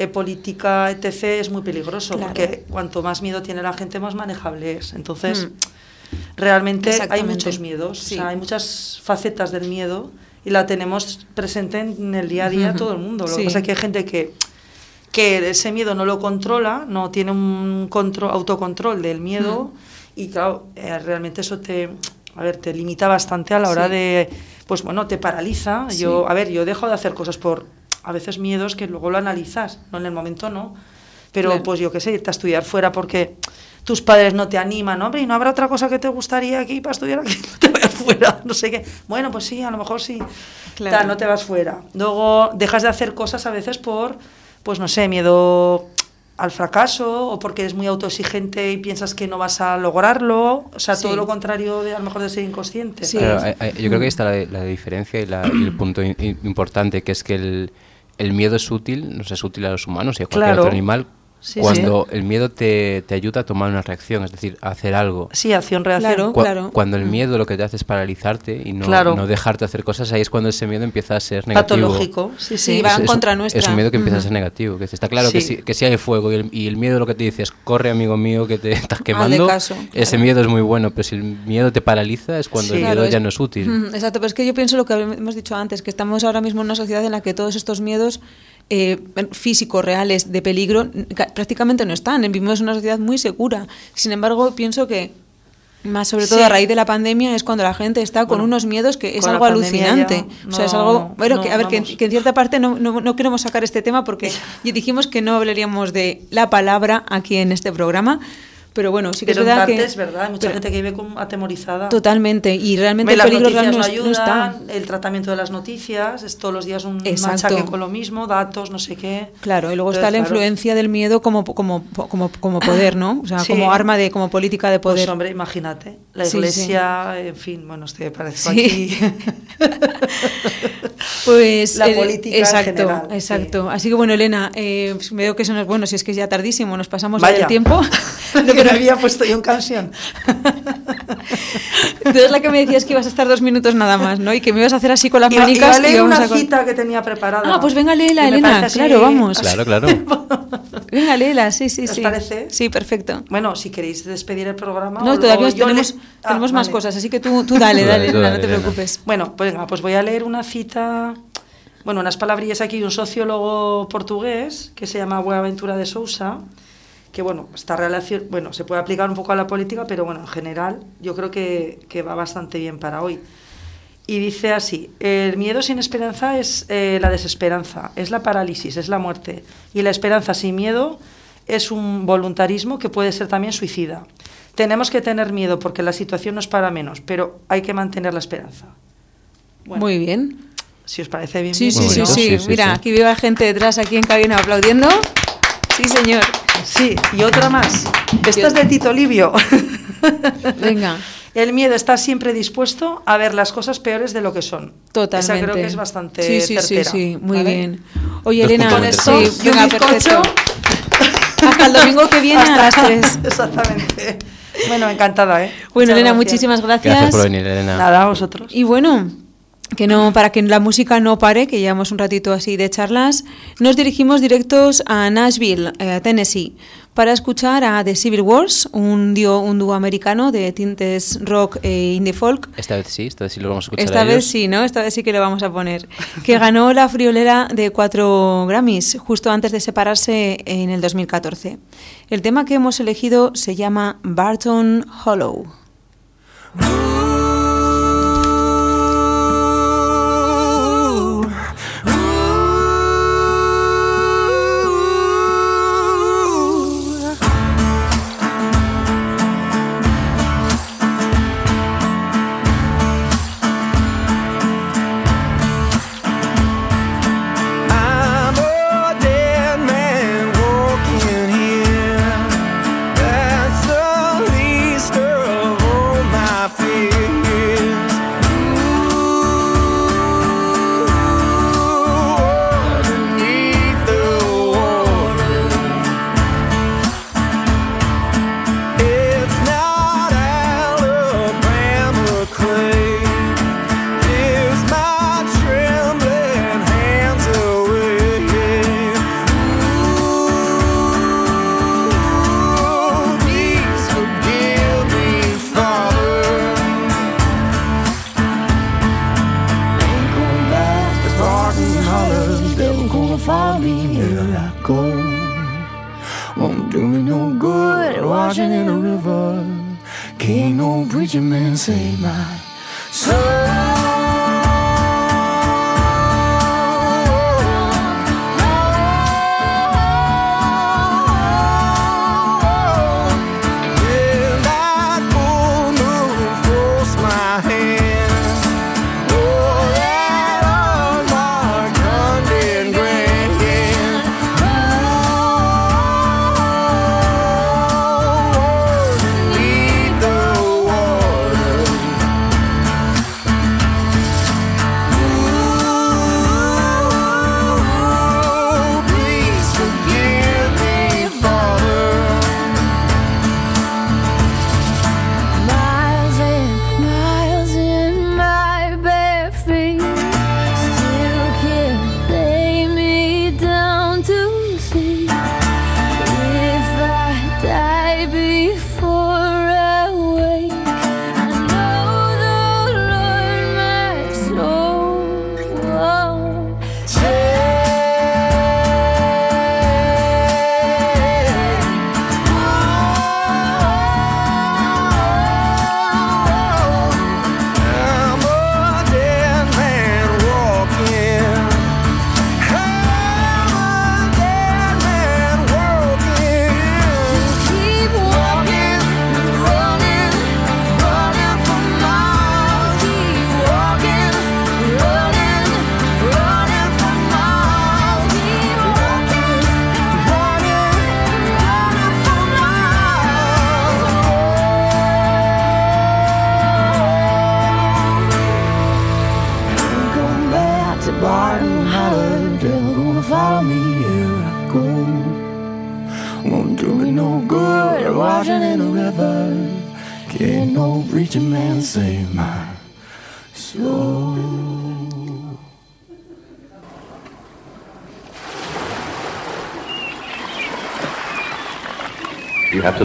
Eh, política, etc., es muy peligroso, Claro. porque cuanto más miedo tiene la gente, más manejable es. Entonces, Mm. realmente hay muchos miedos, Sí. o sea, hay muchas facetas del miedo y la tenemos presente en el día a día Ujú. todo el mundo. Lo Sí. que pasa es que hay gente que que ese miedo no lo controla, no tiene un control, autocontrol del miedo Mm. y claro, eh, realmente eso te, a ver, te limita bastante a la hora Sí. de, pues bueno, te paraliza. Sí. Yo, a ver, yo dejo de hacer cosas por a veces miedos que luego lo analizas, no en el momento no, pero Claro. pues yo qué sé, irte a estudiar fuera porque tus padres no te animan, ¿no? Hombre, ¿y no habrá otra cosa que te gustaría aquí para estudiar aquí? No te vayas fuera, no sé qué. Bueno, pues sí, a lo mejor sí. Claro. Tal, no te vas fuera. Luego dejas de hacer cosas a veces por, pues no sé, miedo al fracaso o porque eres muy autoexigente y piensas que no vas a lograrlo. O sea, Sí. todo lo contrario de a lo mejor de ser inconsciente. Sí. Claro, yo creo que ahí está la, la diferencia y, la- y el punto importante, que es que el, el miedo es útil, nos es útil a los humanos y a cualquier Claro. otro animal, Sí, cuando el miedo te, te ayuda a tomar una reacción, es decir, a hacer algo. Sí, acción-reacción. Claro. Cua- Cuando el miedo lo que te hace es paralizarte y no, Claro. no dejarte hacer cosas, ahí es cuando ese miedo empieza a ser negativo. Patológico. Sí, sí. Sí, va en es, contra un- nuestra. Es un miedo que empieza a ser negativo. Que está claro que, Sí. si, que si hay fuego y el, y el miedo lo que te dice es corre, amigo mío, que te estás quemando. caso, Ese claro. miedo es muy bueno, pero si el miedo te paraliza es cuando Sí. el Claro, miedo es- ya no es útil. Mm, Exacto, pero es que yo pienso lo que hemos dicho antes, que estamos ahora mismo en una sociedad en la que todos estos miedos eh, físicos, reales, de peligro, prácticamente no están. Vivimos en una sociedad muy segura. Sin embargo, pienso que más sobre todo Sí. a raíz de la pandemia es cuando la gente está con Bueno, unos miedos que es algo alucinante. o sea, es algo, bueno, que, a ver, que, en cierta parte no, no, no queremos sacar este tema porque dijimos que no hablaríamos de la palabra aquí en este programa, pero bueno, sí que Pero es en verdad parte que... es verdad, hay mucha pero- gente que vive como atemorizada. Totalmente, y realmente el peligro real no no, es- no está. ayudan, el tratamiento de las noticias, es todos los días un Exacto. machaque con lo mismo, datos, no sé qué. Claro, y luego está la claro, influencia del miedo como, como, como, como poder, ¿no? O sea, Sí. como arma de, como política de Pues poder. hombre, imagínate, la Sí, sí. iglesia, en fin, bueno, estoy parezco Sí. aquí. Pues La el- política en exacto, general, exacto. Así que bueno, Elena, eh, pues veo que eso no es bueno, si es que es ya tardísimo, nos pasamos Vaya. del tiempo. Que me había puesto yo en canción. Entonces la que me decías que ibas a estar dos minutos nada más, ¿no? Y que me ibas a hacer así con las manicas iba a y leer íbamos una a cita que tenía preparada. Ah, pues venga, léela, Elena, así- claro, vamos. Claro, claro. Venga, léela, sí, sí, ¿Os sí. parece? Sí, perfecto. Bueno, si queréis despedir el programa. No, o- todavía tenemos, le- Ah, tenemos más vale. cosas, así que tú, tú dale, dale, dale, Elena, no dale, te Elena. preocupes. Bueno, pues venga, pues voy a leer una cita, bueno, unas palabrillas aquí de un sociólogo portugués que se llama Buenaventura de Sousa, que bueno, esta relación, bueno, se puede aplicar un poco a la política, pero bueno, en general yo creo que, que va bastante bien para hoy. Y dice así, el miedo sin esperanza es eh, la desesperanza, es la parálisis, es la muerte. Y la esperanza sin miedo es un voluntarismo que puede ser también suicida. Tenemos que tener miedo porque la situación no es para menos, pero hay que mantener la esperanza. Bueno, Muy bien. Si os parece bien. Sí, bien, sí, sí, sí, sí, Mira, sí. aquí veo a gente detrás, aquí en cabina aplaudiendo. Sí, señor. Sí, y otra más. Esta es de Tito Livio. Venga. el miedo está siempre dispuesto a ver las cosas peores de lo que son. Totalmente. Esa creo que es bastante Sí, sí, sí, certera, sí, muy ¿vale? bien. Oye, Elena, sí, de Esto, y un bizcocho. perfecto. Hasta el domingo que viene a las Hasta- 3. Exactamente. Bueno, encantada, ¿eh? Bueno, Muchas Elena, gracias. muchísimas gracias. Gracias por venir, Elena. Nada, a vosotros. Y bueno, que no, para que la música no pare, que llevamos un ratito así de charlas, nos dirigimos directos a Nashville, eh, Tennessee, para escuchar a The Civil Wars, un dúo, un dúo americano de tintes rock e indie folk. Esta vez sí, esta vez sí lo vamos a escuchar Esta a vez ellos. sí, ¿no? Esta vez sí que lo vamos a poner. Que ganó la friolera de cuatro Grammys justo antes de separarse en el 2014. El tema que hemos elegido se llama Barton Hollow.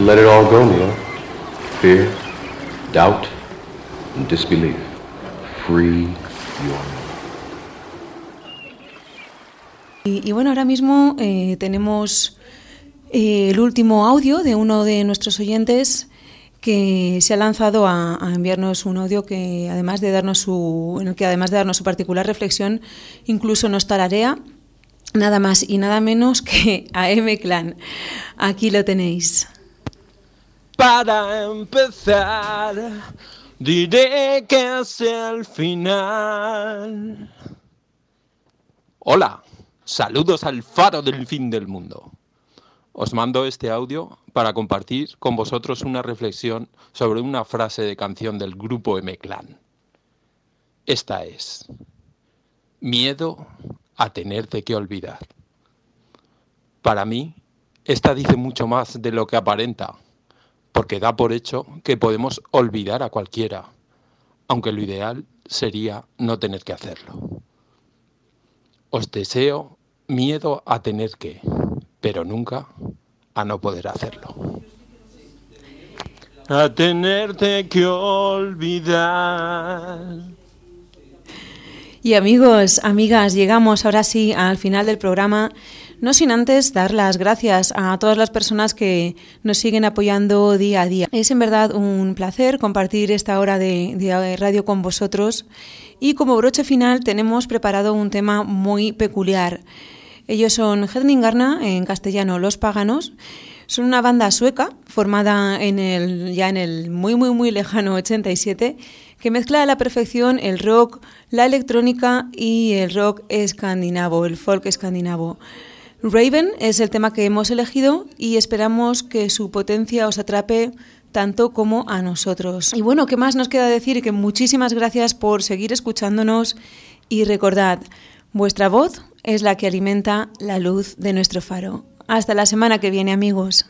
Let it all go, Neil. Fear, doubt, disbelief. Free your Y, bueno, ahora mismo eh, tenemos eh, el último audio de uno de nuestros oyentes que se ha lanzado a, enviarnos un audio que además de darnos su, en que además de darnos su particular reflexión, incluso nos tararea nada más y nada menos que a M Clan. Aquí lo tenéis. Para empezar, diré que es el final. Hola, saludos al faro del fin del mundo. Os mando este audio para compartir con vosotros una reflexión sobre una frase de canción del grupo M-Clan. Esta es, miedo a tenerte que olvidar. Para mí, esta dice mucho más de lo que aparenta, porque da por hecho que podemos olvidar a cualquiera, aunque lo ideal sería no tener que hacerlo. Os deseo miedo a tener que, pero nunca a no poder hacerlo. A tenerte que olvidar. Y amigos, amigas, llegamos ahora sí al final del programa. No sin antes dar las gracias a todas las personas que nos siguen apoyando día a día. Es en verdad un placer compartir esta hora de, de radio con vosotros. Y como broche final tenemos preparado un tema muy peculiar. Ellos son Hedningarna, en castellano Los Paganos. Son una banda sueca formada en el, ya en el muy, muy, muy lejano 87 que mezcla a la perfección el rock, la electrónica y el rock escandinavo, el folk escandinavo. Raven es el tema que hemos elegido y esperamos que su potencia os atrape tanto como a nosotros. Y bueno, ¿qué más nos queda decir? Que muchísimas gracias por seguir escuchándonos y recordad, vuestra voz es la que alimenta la luz de nuestro faro. Hasta la semana que viene, amigos.